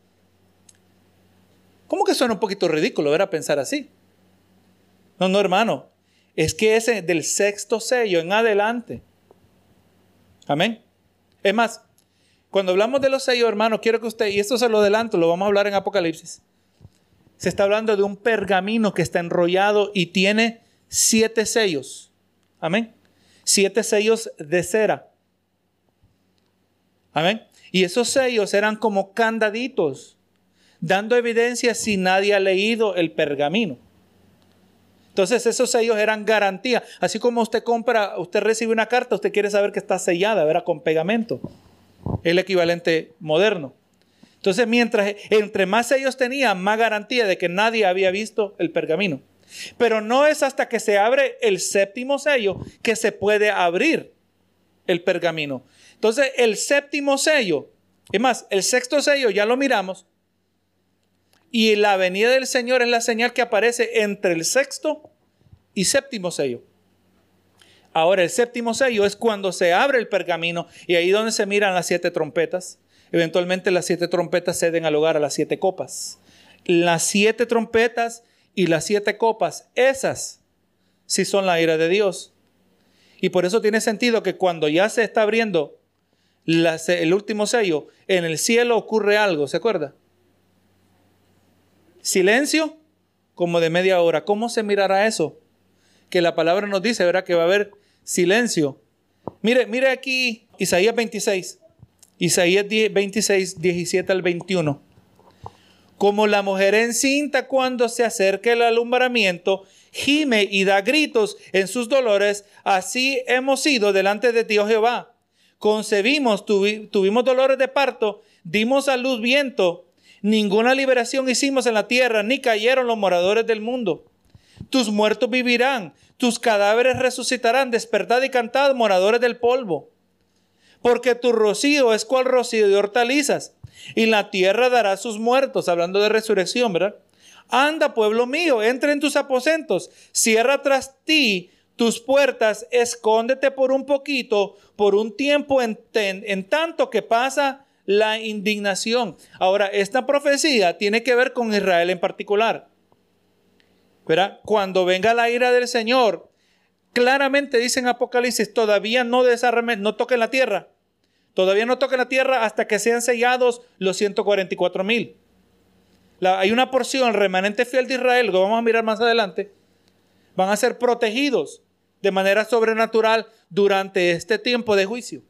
¿Cómo que suena un poquito ridículo, ver a pensar así? No, no, hermano. Es que ese del sexto sello en adelante. Amén. Es más, cuando hablamos de los sellos, hermano, quiero que usted, y esto se lo adelanto, lo vamos a hablar en Apocalipsis. Se está hablando de un pergamino que está enrollado y tiene siete sellos. Amén siete sellos de cera. Amén. Y esos sellos eran como candaditos, dando evidencia si nadie ha leído el pergamino. Entonces esos sellos eran garantía. Así como usted compra, usted recibe una carta, usted quiere saber que está sellada, ¿verdad? Con pegamento. El equivalente moderno. Entonces, mientras entre más sellos tenía, más garantía de que nadie había visto el pergamino. Pero no es hasta que se abre el séptimo sello que se puede abrir el pergamino. Entonces, el séptimo sello, es más, el sexto sello ya lo miramos. Y la venida del Señor es la señal que aparece entre el sexto y séptimo sello. Ahora, el séptimo sello es cuando se abre el pergamino y ahí donde se miran las siete trompetas. Eventualmente las siete trompetas ceden al hogar a las siete copas. Las siete trompetas y las siete copas, esas sí son la ira de Dios. Y por eso tiene sentido que cuando ya se está abriendo el último sello, en el cielo ocurre algo, ¿se acuerda? Silencio como de media hora. ¿Cómo se mirará eso? Que la palabra nos dice, ¿verdad? Que va a haber silencio. Mire, mire aquí Isaías 26. Isaías 26, 17 al 21. Como la mujer encinta cuando se acerca el alumbramiento, gime y da gritos en sus dolores, así hemos sido delante de Dios Jehová. Concebimos, tuvimos dolores de parto, dimos a luz viento, ninguna liberación hicimos en la tierra, ni cayeron los moradores del mundo. Tus muertos vivirán, tus cadáveres resucitarán, despertad y cantad, moradores del polvo. Porque tu rocío es cual rocío de hortalizas y la tierra dará sus muertos, hablando de resurrección, ¿verdad? Anda, pueblo mío, entra en tus aposentos, cierra tras ti tus puertas, escóndete por un poquito, por un tiempo, en, en, tanto que pasa la indignación. Ahora, esta profecía tiene que ver con Israel en particular. ¿verdad? Cuando venga la ira del Señor, claramente dice en Apocalipsis, todavía no desarme, no toquen la tierra. Todavía no toca la tierra hasta que sean sellados los 144 mil. Hay una porción, remanente fiel de Israel, que vamos a mirar más adelante, van a ser protegidos de manera sobrenatural durante este tiempo de juicio.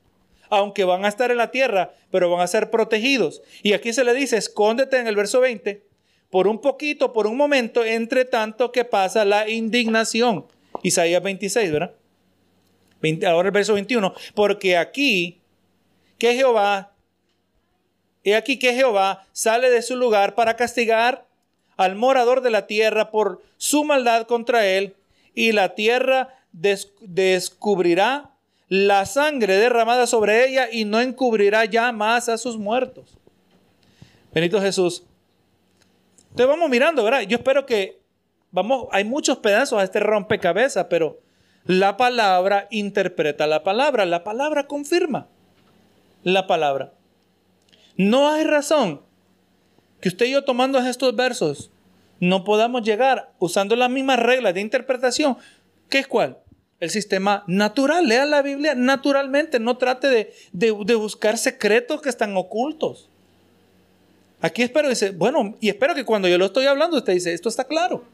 Aunque van a estar en la tierra, pero van a ser protegidos. Y aquí se le dice, escóndete en el verso 20, por un poquito, por un momento, entre tanto que pasa la indignación. Isaías 26, ¿verdad? ahora el verso 21, porque aquí que Jehová, he aquí que Jehová sale de su lugar para castigar al morador de la tierra por su maldad contra él, y la tierra descubrirá la sangre derramada sobre ella y no encubrirá ya más a sus muertos. Benito Jesús. Entonces vamos mirando, ¿verdad? Yo espero que, vamos, hay muchos pedazos a este rompecabezas, pero la palabra interpreta la palabra, la palabra confirma la palabra. No hay razón que usted y yo tomando estos versos no podamos llegar usando las mismas reglas de interpretación. ¿Qué es cuál? El sistema natural. Lea la Biblia naturalmente. No trate de, de buscar secretos que están ocultos. Aquí espero, dice, bueno, y espero que cuando yo lo estoy hablando, usted dice, esto está claro.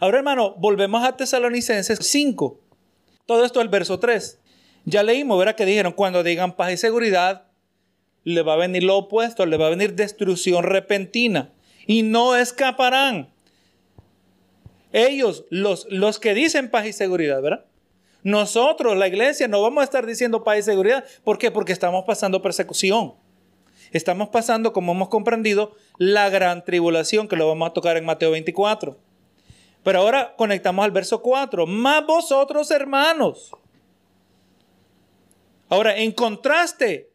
Ahora, hermano, volvemos a Tesalonicenses 5. Todo esto el verso 3. Ya leímos, ¿verdad? Que dijeron, cuando digan paz y seguridad, le va a venir lo opuesto, le va a venir destrucción repentina y no escaparán. Ellos, los, los que dicen paz y seguridad, ¿verdad? Nosotros, la iglesia, no vamos a estar diciendo paz y seguridad. ¿Por qué? Porque estamos pasando persecución. Estamos pasando, como hemos comprendido, la gran tribulación, que lo vamos a tocar en Mateo 24. Pero ahora conectamos al verso 4. Más vosotros, hermanos. Ahora, en contraste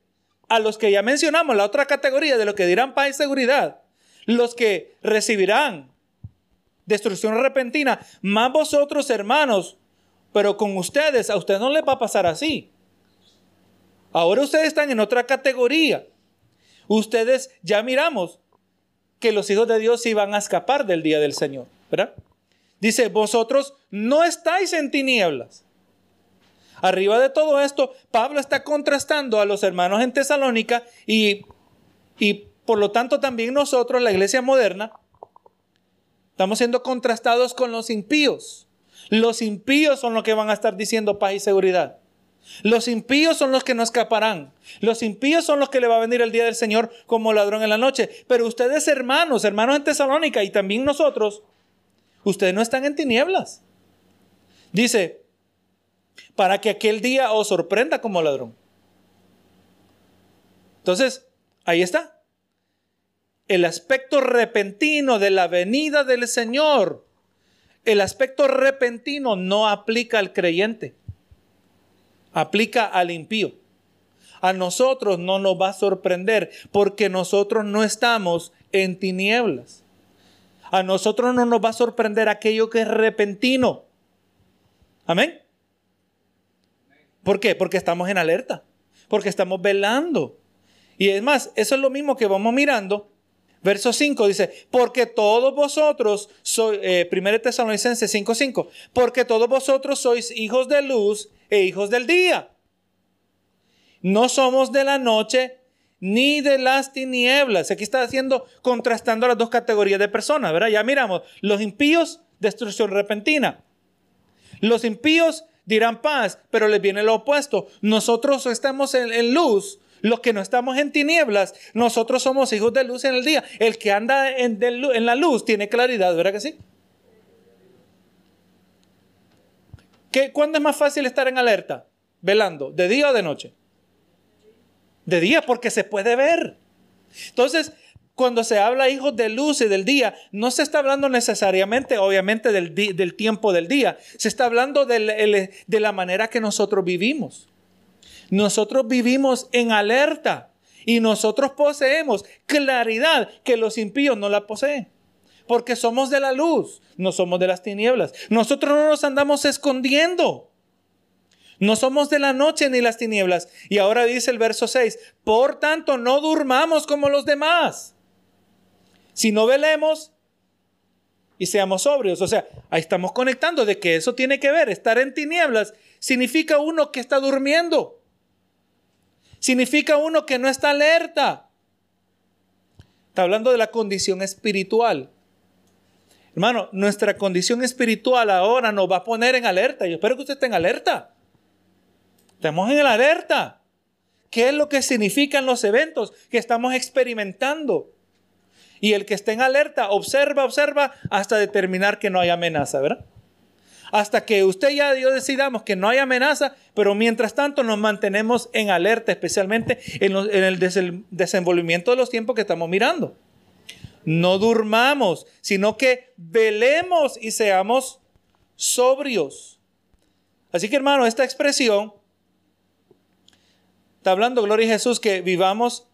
a los que ya mencionamos, la otra categoría de lo que dirán paz y seguridad, los que recibirán destrucción repentina, más vosotros, hermanos, pero con ustedes, a ustedes no les va a pasar así. Ahora ustedes están en otra categoría. Ustedes ya miramos que los hijos de Dios iban a escapar del día del Señor, ¿verdad? Dice, vosotros no estáis en tinieblas. Arriba de todo esto, Pablo está contrastando a los hermanos en Tesalónica y, y por lo tanto también nosotros, la iglesia moderna, estamos siendo contrastados con los impíos. Los impíos son los que van a estar diciendo paz y seguridad. Los impíos son los que no escaparán. Los impíos son los que le va a venir el día del Señor como ladrón en la noche. Pero ustedes hermanos, hermanos en Tesalónica y también nosotros, ustedes no están en tinieblas. Dice, para que aquel día os sorprenda como ladrón. Entonces, ahí está. El aspecto repentino de la venida del Señor. El aspecto repentino no aplica al creyente aplica al impío. A nosotros no nos va a sorprender porque nosotros no estamos en tinieblas. A nosotros no nos va a sorprender aquello que es repentino. Amén. ¿Por qué? Porque estamos en alerta, porque estamos velando. Y es más, eso es lo mismo que vamos mirando. Verso 5 dice, porque todos vosotros sois, eh, 1 Tesalonicenses 5.5, porque todos vosotros sois hijos de luz e hijos del día. No somos de la noche ni de las tinieblas. Aquí está haciendo, contrastando las dos categorías de personas, ¿verdad? Ya miramos, los impíos, destrucción repentina. Los impíos dirán paz, pero les viene lo opuesto. Nosotros estamos en, luz, los que no estamos en tinieblas, nosotros somos hijos de luz en el día. El que anda en, en la luz tiene claridad, ¿verdad que sí? ¿Cuándo es más fácil estar en alerta? Velando, ¿de día o de noche? De día, porque se puede ver. Entonces, cuando se habla hijos de luz y del día, no se está hablando necesariamente, obviamente, del, del tiempo del día. Se está hablando de la manera que nosotros vivimos. Nosotros vivimos en alerta y nosotros poseemos claridad que los impíos no la poseen porque somos de la luz, no somos de las tinieblas. Nosotros no nos andamos escondiendo. No somos de la noche ni las tinieblas. Y ahora dice el verso 6, por tanto no durmamos como los demás, Si no velemos y seamos sobrios. O sea, ahí estamos conectando de que eso tiene que ver. Estar en tinieblas significa uno que está durmiendo. Significa uno que no está alerta. Está hablando de la condición espiritual. Hermano, nuestra condición espiritual ahora nos va a poner en alerta. Yo espero que usted esté en alerta. Estamos en la alerta. ¿Qué es lo que significan los eventos que estamos experimentando? Y el que esté en alerta, observa, observa hasta determinar que no hay amenaza, ¿verdad? Hasta que usted ya yo decidamos que no hay amenaza, pero mientras tanto nos mantenemos en alerta, especialmente en, el desenvolvimiento de los tiempos que estamos mirando. No durmamos, sino que velemos y seamos sobrios. Así que hermano, esta expresión está hablando, Gloria a Jesús, que vivamos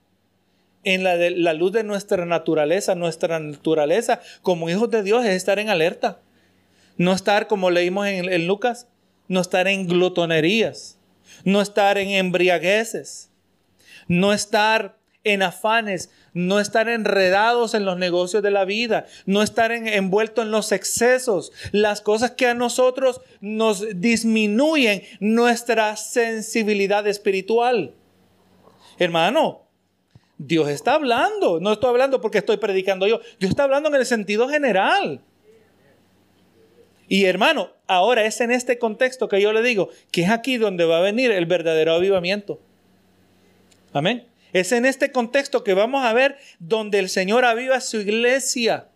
en la luz de nuestra naturaleza. Nuestra naturaleza como hijos de Dios es estar en alerta. No estar, como leímos en, Lucas, no estar en glotonerías, no estar en embriagueces, no estar en afanes, no estar enredados en los negocios de la vida, no estar envueltos en los excesos, las cosas que a nosotros nos disminuyen nuestra sensibilidad espiritual. Hermano, Dios está hablando, no estoy hablando porque estoy predicando yo, Dios está hablando en el sentido general. Y hermano, ahora es en este contexto que yo le digo que es aquí donde va a venir el verdadero avivamiento. Amén. Es en este contexto que vamos a ver donde el Señor aviva su iglesia,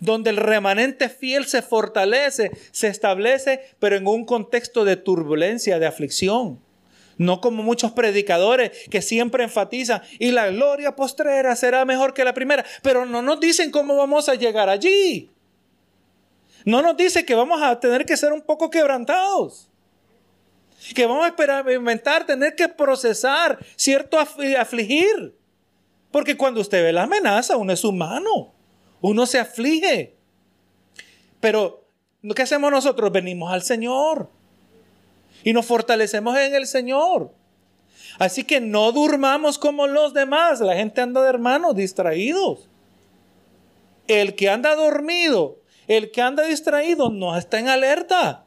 donde el remanente fiel se fortalece, se establece, pero en un contexto de turbulencia, de aflicción. No como muchos predicadores que siempre enfatizan, y la gloria postrera será mejor que la primera, pero no nos dicen cómo vamos a llegar allí. No nos dice que vamos a tener que ser un poco quebrantados. Que vamos a experimentar, tener que procesar cierto afligir. Porque cuando usted ve la amenaza, uno es humano. Uno se aflige. Pero, ¿qué hacemos nosotros? Venimos al Señor. Y nos fortalecemos en el Señor. Así que no durmamos como los demás. La gente anda de hermanos distraídos. El que anda dormido el que anda distraído no está en alerta.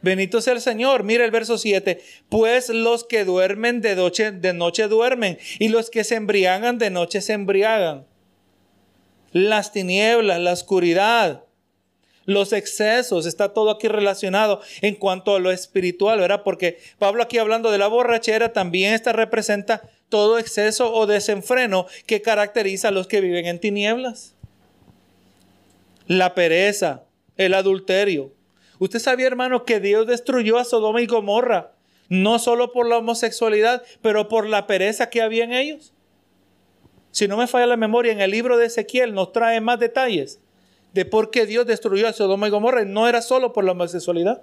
Benito sea el Señor. Mira el verso 7. Pues los que duermen de noche, de noche duermen y los que se embriagan de noche se embriagan. Las tinieblas, la oscuridad, los excesos, está todo aquí relacionado en cuanto a lo espiritual, ¿verdad? Porque Pablo aquí hablando de la borrachera, también esta representa todo exceso o desenfreno que caracteriza a los que viven en tinieblas la pereza, el adulterio. Usted sabía, hermano, que Dios destruyó a Sodoma y Gomorra, no solo por la homosexualidad, pero por la pereza que había en ellos. Si no me falla la memoria, en el libro de Ezequiel nos trae más detalles de por qué Dios destruyó a Sodoma y Gomorra. No era solo por la homosexualidad.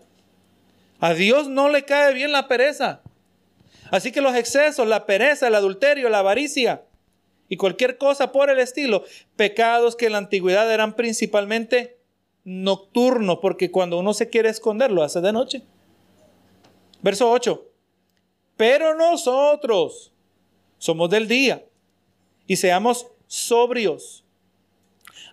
A Dios no le cae bien la pereza. Así que los excesos, la pereza, el adulterio, la avaricia, y cualquier cosa por el estilo. Pecados que en la antigüedad eran principalmente nocturnos, porque cuando uno se quiere esconder lo hace de noche. Verso 8. Pero nosotros somos del día y seamos sobrios,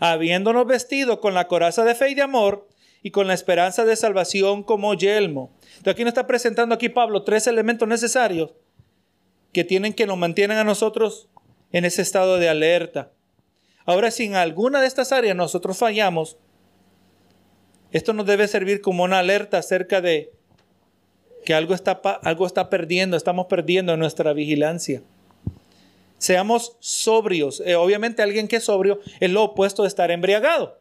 habiéndonos vestido con la coraza de fe y de amor y con la esperanza de salvación como yelmo. Aquí nos está presentando aquí Pablo tres elementos necesarios que tienen que nos mantienen a nosotros en ese estado de alerta. Ahora, si en alguna de estas áreas nosotros fallamos, esto nos debe servir como una alerta acerca de que algo está, algo está perdiendo, estamos perdiendo nuestra vigilancia. Seamos sobrios. Eh, obviamente alguien que es sobrio es lo opuesto de estar embriagado.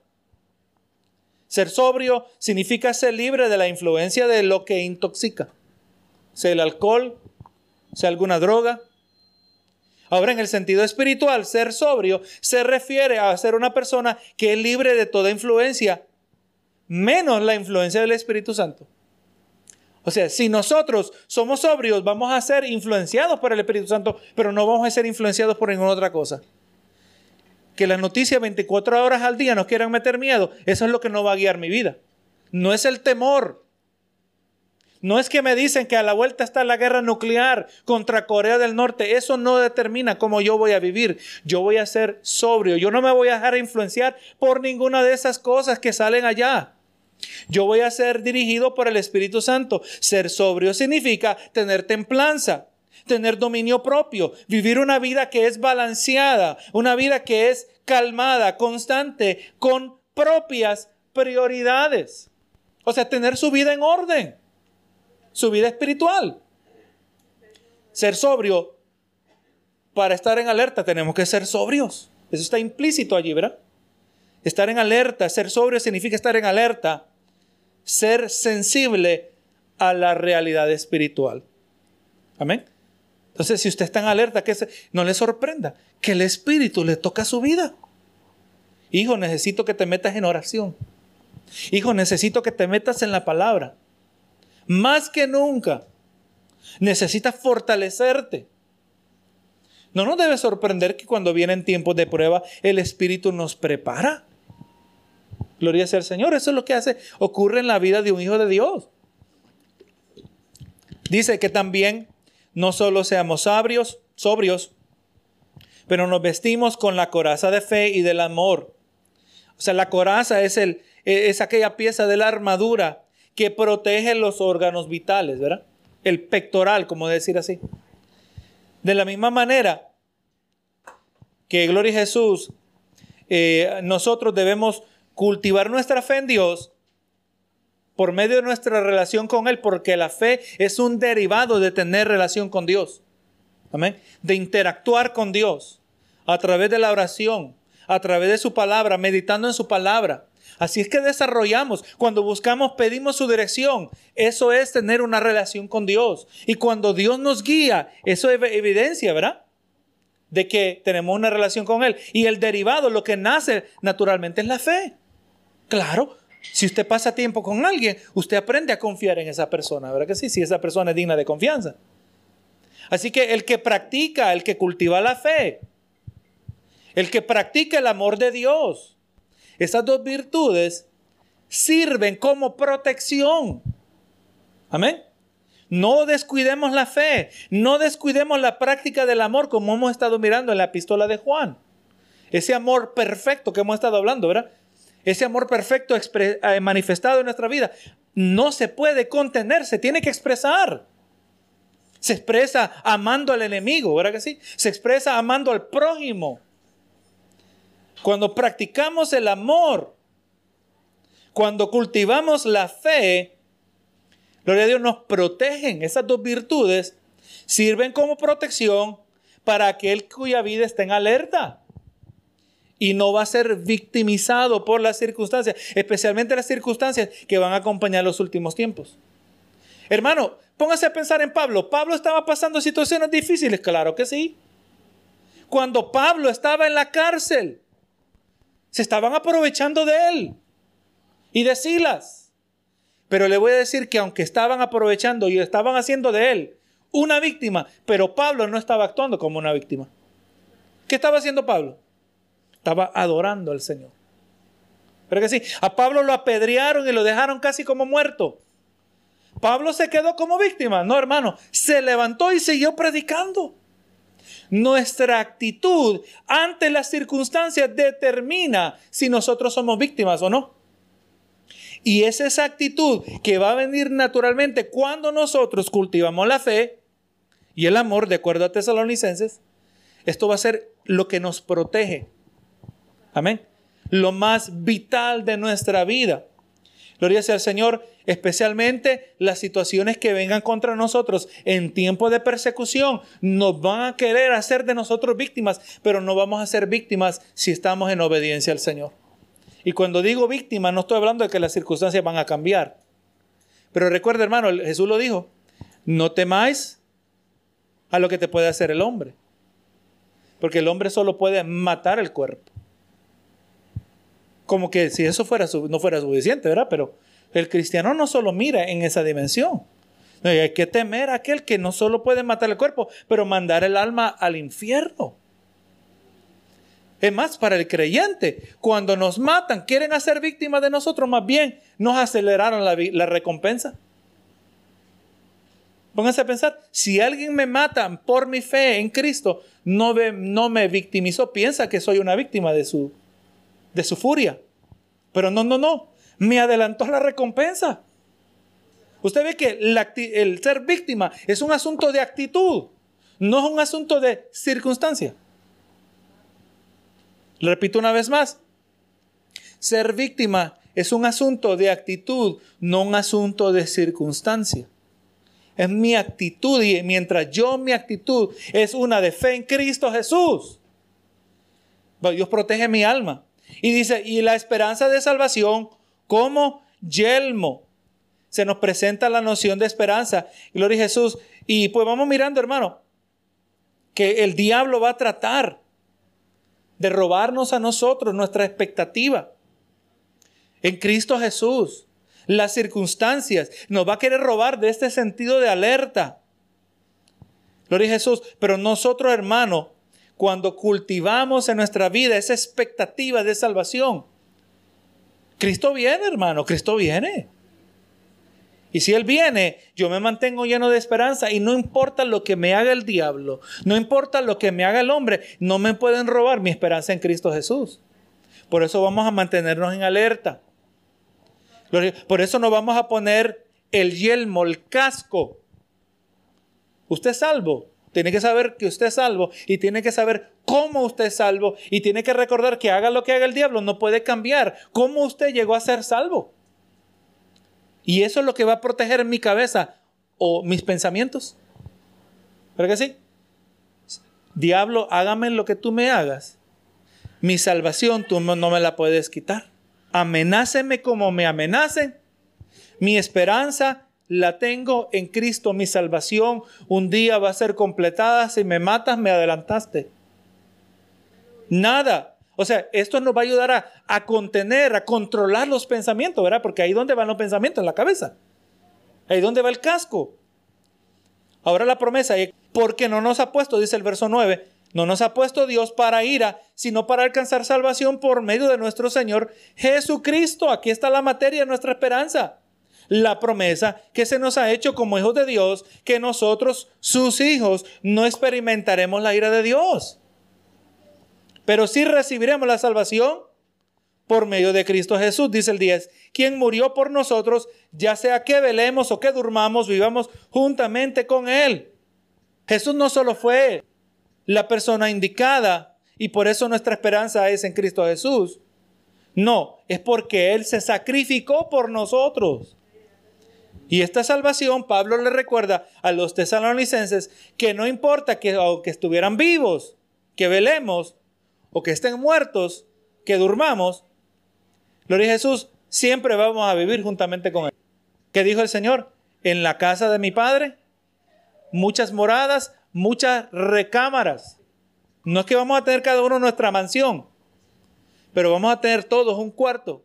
Ser sobrio significa ser libre de la influencia de lo que intoxica. Sea el alcohol, sea alguna droga, Ahora, en el sentido espiritual, ser sobrio se refiere a ser una persona que es libre de toda influencia, menos la influencia del Espíritu Santo. O sea, si nosotros somos sobrios, vamos a ser influenciados por el Espíritu Santo, pero no vamos a ser influenciados por ninguna otra cosa. Que las noticias 24 horas al día nos quieran meter miedo, eso es lo que no va a guiar mi vida. No es el temor, no es que me dicen que a la vuelta está la guerra nuclear contra Corea del Norte. Eso no determina cómo yo voy a vivir. Yo voy a ser sobrio. Yo no me voy a dejar influenciar por ninguna de esas cosas que salen allá. Yo voy a ser dirigido por el Espíritu Santo. Ser sobrio significa tener templanza, tener dominio propio, vivir una vida que es balanceada, una vida que es calmada, constante, con propias prioridades. O sea, tener su vida en orden su vida espiritual. Ser sobrio, para estar en alerta tenemos que ser sobrios. Eso está implícito allí, ¿verdad? Estar en alerta, ser sobrio significa estar en alerta ser sensible a la realidad espiritual. Amén. Entonces, si usted está en alerta, que no le sorprenda que el Espíritu le toca su vida. Hijo, necesito que te metas en oración. Hijo, necesito que te metas en la palabra. Más que nunca, necesitas fortalecerte. No nos debe sorprender que cuando vienen tiempos de prueba, el Espíritu nos prepara. Gloria sea al Señor. Eso es lo que hace, ocurre en la vida de un hijo de Dios. Dice que también no solo seamos sobrios, pero nos vestimos con la coraza de fe y del amor. O sea, la coraza es, el, es aquella pieza de la armadura que protege los órganos vitales, ¿verdad? El pectoral, como decir así. De la misma manera que, Gloria a Jesús, eh, nosotros debemos cultivar nuestra fe en Dios por medio de nuestra relación con Él, porque la fe es un derivado de tener relación con Dios. Amén. De interactuar con Dios a través de la oración, a través de su palabra, meditando en su palabra. Así es que desarrollamos, cuando buscamos, pedimos su dirección. Eso es tener una relación con Dios. Y cuando Dios nos guía, eso es evidencia, ¿verdad? De que tenemos una relación con Él. Y el derivado, lo que nace naturalmente es la fe. Claro, si usted pasa tiempo con alguien, usted aprende a confiar en esa persona, ¿verdad que sí? Si esa persona es digna de confianza. Así que el que practica, el que cultiva la fe, el que practica el amor de Dios, esas dos virtudes sirven como protección. Amén. No descuidemos la fe, no descuidemos la práctica del amor como hemos estado mirando en la epístola de Juan. Ese amor perfecto que hemos estado hablando, ¿verdad? ese amor perfecto eh, manifestado en nuestra vida, no se puede contener, se tiene que expresar. Se expresa amando al enemigo, ¿verdad que sí? Se expresa amando al prójimo. Cuando practicamos el amor, cuando cultivamos la fe, gloria a Dios, nos protegen. Esas dos virtudes sirven como protección para aquel cuya vida está en alerta y no va a ser victimizado por las circunstancias, especialmente las circunstancias que van a acompañar los últimos tiempos. Hermano, póngase a pensar en Pablo. ¿Pablo estaba pasando situaciones difíciles? Claro que sí. Cuando Pablo estaba en la cárcel, se estaban aprovechando de él y de Silas. Pero le voy a decir que aunque estaban aprovechando y estaban haciendo de él una víctima, pero Pablo no estaba actuando como una víctima. ¿Qué estaba haciendo Pablo? Estaba adorando al Señor. Pero que sí, a Pablo lo apedrearon y lo dejaron casi como muerto. Pablo se quedó como víctima. No, hermano, se levantó y siguió predicando. Nuestra actitud ante las circunstancias determina si nosotros somos víctimas o no. Y es esa actitud que va a venir naturalmente cuando nosotros cultivamos la fe y el amor, de acuerdo a Tesalonicenses. Esto va a ser lo que nos protege Amén. Lo más vital de nuestra vida. Gloria sea al Señor, especialmente las situaciones que vengan contra nosotros en tiempo de persecución. Nos van a querer hacer de nosotros víctimas, pero no vamos a ser víctimas si estamos en obediencia al Señor. Y cuando digo víctima, no estoy hablando de que las circunstancias van a cambiar. Pero recuerda, hermano, Jesús lo dijo, no temáis a lo que te puede hacer el hombre. Porque el hombre solo puede matar el cuerpo como que si eso fuera no fuera suficiente, ¿verdad? Pero el cristiano no solo mira en esa dimensión. hay que temer a aquel que no solo puede matar el cuerpo, pero mandar el alma al infierno. Es más, para el creyente, cuando nos matan, quieren hacer víctimas de nosotros, más bien nos aceleraron la, recompensa. Pónganse a pensar, si alguien me mata por mi fe en Cristo, no, no me victimizó, piensa que soy una víctima de su, de su furia. Pero no, no, no. Me adelantó la recompensa. Usted ve que el ser víctima es un asunto de actitud, no es un asunto de circunstancia. Repito una vez más. Ser víctima es un asunto de actitud, no un asunto de circunstancia. Es mi actitud y mientras yo mi actitud es una de fe en Cristo Jesús, Dios protege mi alma. Y dice, y la esperanza de salvación como yelmo se nos presenta la noción de esperanza. Gloria a Jesús. Y pues vamos mirando, hermano, que el diablo va a tratar de robarnos a nosotros nuestra expectativa. En Cristo Jesús, las circunstancias nos va a querer robar de este sentido de alerta. Gloria a Jesús. Pero nosotros, hermano, cuando cultivamos en nuestra vida esa expectativa de salvación, Cristo viene, hermano, Cristo viene. Y si Él viene, yo me mantengo lleno de esperanza y no importa lo que me haga el diablo, no importa lo que me haga el hombre, no me pueden robar mi esperanza en Cristo Jesús. Por eso vamos a mantenernos en alerta. Por eso no vamos a poner el yelmo, el casco. Usted es salvo. Tiene que saber que usted es salvo y tiene que saber cómo usted es salvo y tiene que recordar que haga lo que haga el diablo, no puede cambiar cómo usted llegó a ser salvo. Y eso es lo que va a proteger mi cabeza o mis pensamientos. ¿Verdad que sí? Diablo, hágame lo que tú me hagas. Mi salvación tú no me la puedes quitar. Amenáceme como me amenacen. Mi esperanza la tengo en Cristo. Mi salvación un día va a ser completada. Si me matas, me adelantaste. Nada o sea, esto nos va a ayudar a, contener, a controlar los pensamientos, ¿verdad? Porque ahí donde van los pensamientos, en la cabeza. Ahí donde va el casco. Ahora la promesa, porque no nos ha puesto, dice el verso 9, no nos ha puesto Dios para ira, sino para alcanzar salvación por medio de nuestro Señor Jesucristo. Aquí está la materia de nuestra esperanza. La promesa que se nos ha hecho como hijos de Dios, que nosotros, sus hijos, no experimentaremos la ira de Dios pero sí recibiremos la salvación por medio de Cristo Jesús, dice el 10, quien murió por nosotros, ya sea que velemos o que durmamos, vivamos juntamente con Él. Jesús no solo fue la persona indicada y por eso nuestra esperanza es en Cristo Jesús. No, es porque Él se sacrificó por nosotros. Y esta salvación, Pablo le recuerda a los tesalonicenses que no importa que aunque estuvieran vivos, que velemos, o que estén muertos, que durmamos, gloria a Jesús, siempre vamos a vivir juntamente con Él. ¿Qué dijo el Señor? En la casa de mi Padre, muchas moradas, muchas recámaras. No es que vamos a tener cada uno nuestra mansión, pero vamos a tener todos un cuarto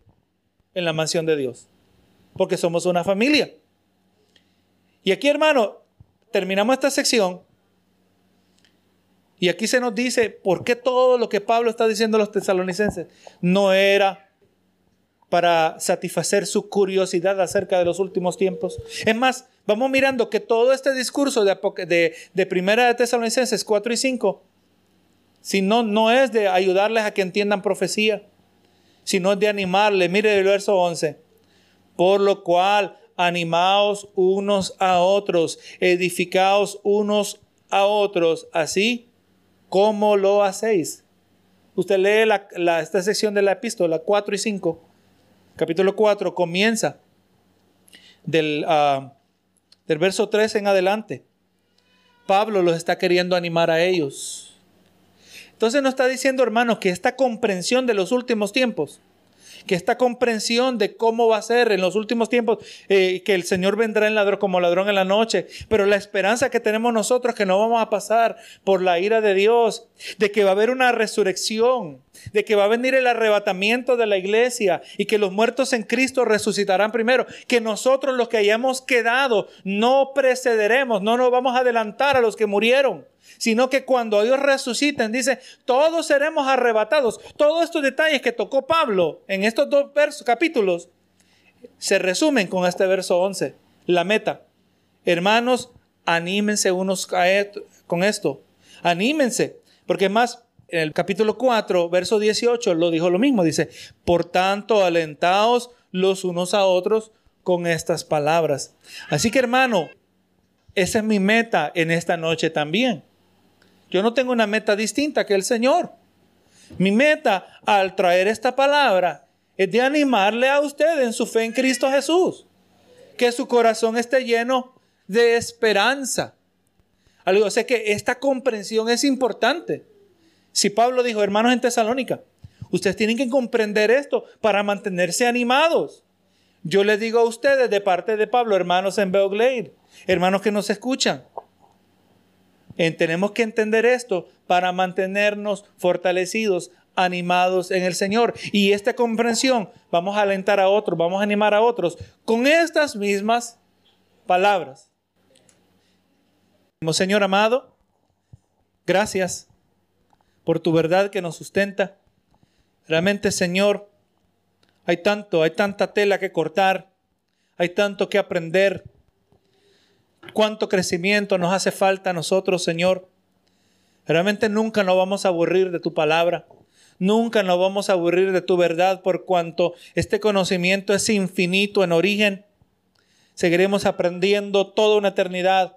en la mansión de Dios, porque somos una familia. Y aquí, hermano, terminamos esta sección y aquí se nos dice por qué todo lo que Pablo está diciendo a los tesalonicenses no era para satisfacer su curiosidad acerca de los últimos tiempos. Es más, vamos mirando que todo este discurso de, Primera de Tesalonicenses 4 y 5, si no, no es de ayudarles a que entiendan profecía, sino es de animarles. Mire el verso 11. Por lo cual, animaos unos a otros, edificaos unos a otros, así ¿Cómo lo hacéis? Usted lee esta sección de la epístola 4 y 5. Capítulo 4 comienza del, ah, del verso 3 en adelante. Pablo los está queriendo animar a ellos. Entonces nos está diciendo, hermanos, que esta comprensión de los últimos tiempos que esta comprensión de cómo va a ser en los últimos tiempos, eh, que el Señor vendrá en ladrón, como ladrón en la noche, pero la esperanza que tenemos nosotros que no vamos a pasar por la ira de Dios, de que va a haber una resurrección, de que va a venir el arrebatamiento de la iglesia y que los muertos en Cristo resucitarán primero, que nosotros los que hayamos quedado no precederemos, no nos vamos a adelantar a los que murieron sino que cuando ellos resuciten, dice, todos seremos arrebatados. Todos estos detalles que tocó Pablo en estos dos versos, capítulos, se resumen con este verso 11. La meta. Hermanos, anímense unos con esto. Anímense. Porque más, en el capítulo 4, verso 18, lo dijo lo mismo. Dice, por tanto, alentaos los unos a otros con estas palabras. Así que hermano, esa es mi meta en esta noche también. Yo no tengo una meta distinta que el Señor. Mi meta al traer esta palabra es de animarle a usted en su fe en Cristo Jesús. Que su corazón esté lleno de esperanza. Algo, sé que esta comprensión es importante. Si Pablo dijo, hermanos en Tesalónica, ustedes tienen que comprender esto para mantenerse animados. Yo les digo a ustedes de parte de Pablo, hermanos en Beoglade, hermanos que nos escuchan, tenemos que entender esto para mantenernos fortalecidos, animados en el Señor. Y esta comprensión, vamos a alentar a otros, vamos a animar a otros con estas mismas palabras. Señor amado, gracias por tu verdad que nos sustenta. Realmente, Señor, hay tanto, hay tanta tela que cortar, hay tanto que aprender. Cuánto crecimiento nos hace falta a nosotros, Señor. Realmente nunca nos vamos a aburrir de tu palabra. Nunca nos vamos a aburrir de tu verdad por cuanto este conocimiento es infinito en origen. Seguiremos aprendiendo toda una eternidad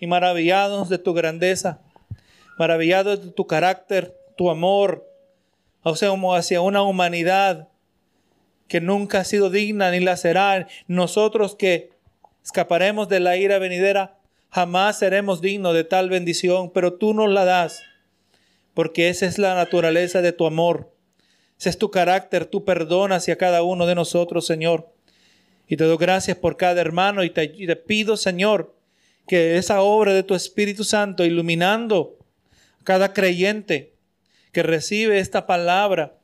y maravillados de tu grandeza, maravillados de tu carácter, tu amor, o sea, hacia una humanidad que nunca ha sido digna ni la será. Nosotros que escaparemos de la ira venidera, jamás seremos dignos de tal bendición, pero tú nos la das, porque esa es la naturaleza de tu amor. Ese es tu carácter, tú perdonas hacia cada uno de nosotros, Señor. Y te doy gracias por cada hermano y te, pido, Señor, que esa obra de tu Espíritu Santo iluminando cada creyente que recibe esta palabra,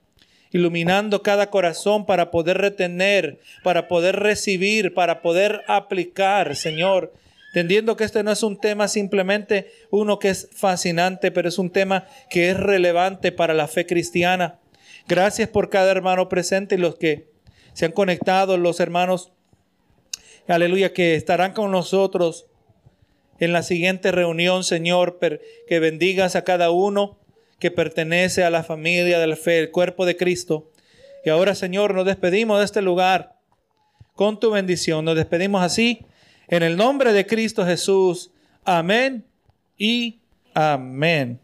iluminando cada corazón para poder retener, para poder recibir, para poder aplicar, Señor. Entendiendo que este no es un tema simplemente uno que es fascinante, pero es un tema que es relevante para la fe cristiana. Gracias por cada hermano presente y los que se han conectado, los hermanos, aleluya, que estarán con nosotros en la siguiente reunión, Señor, que bendigas a cada uno que pertenece a la familia de la fe, el cuerpo de Cristo. Y ahora, Señor, nos despedimos de este lugar con tu bendición. Nos despedimos así en el nombre de Cristo Jesús. Amén y amén.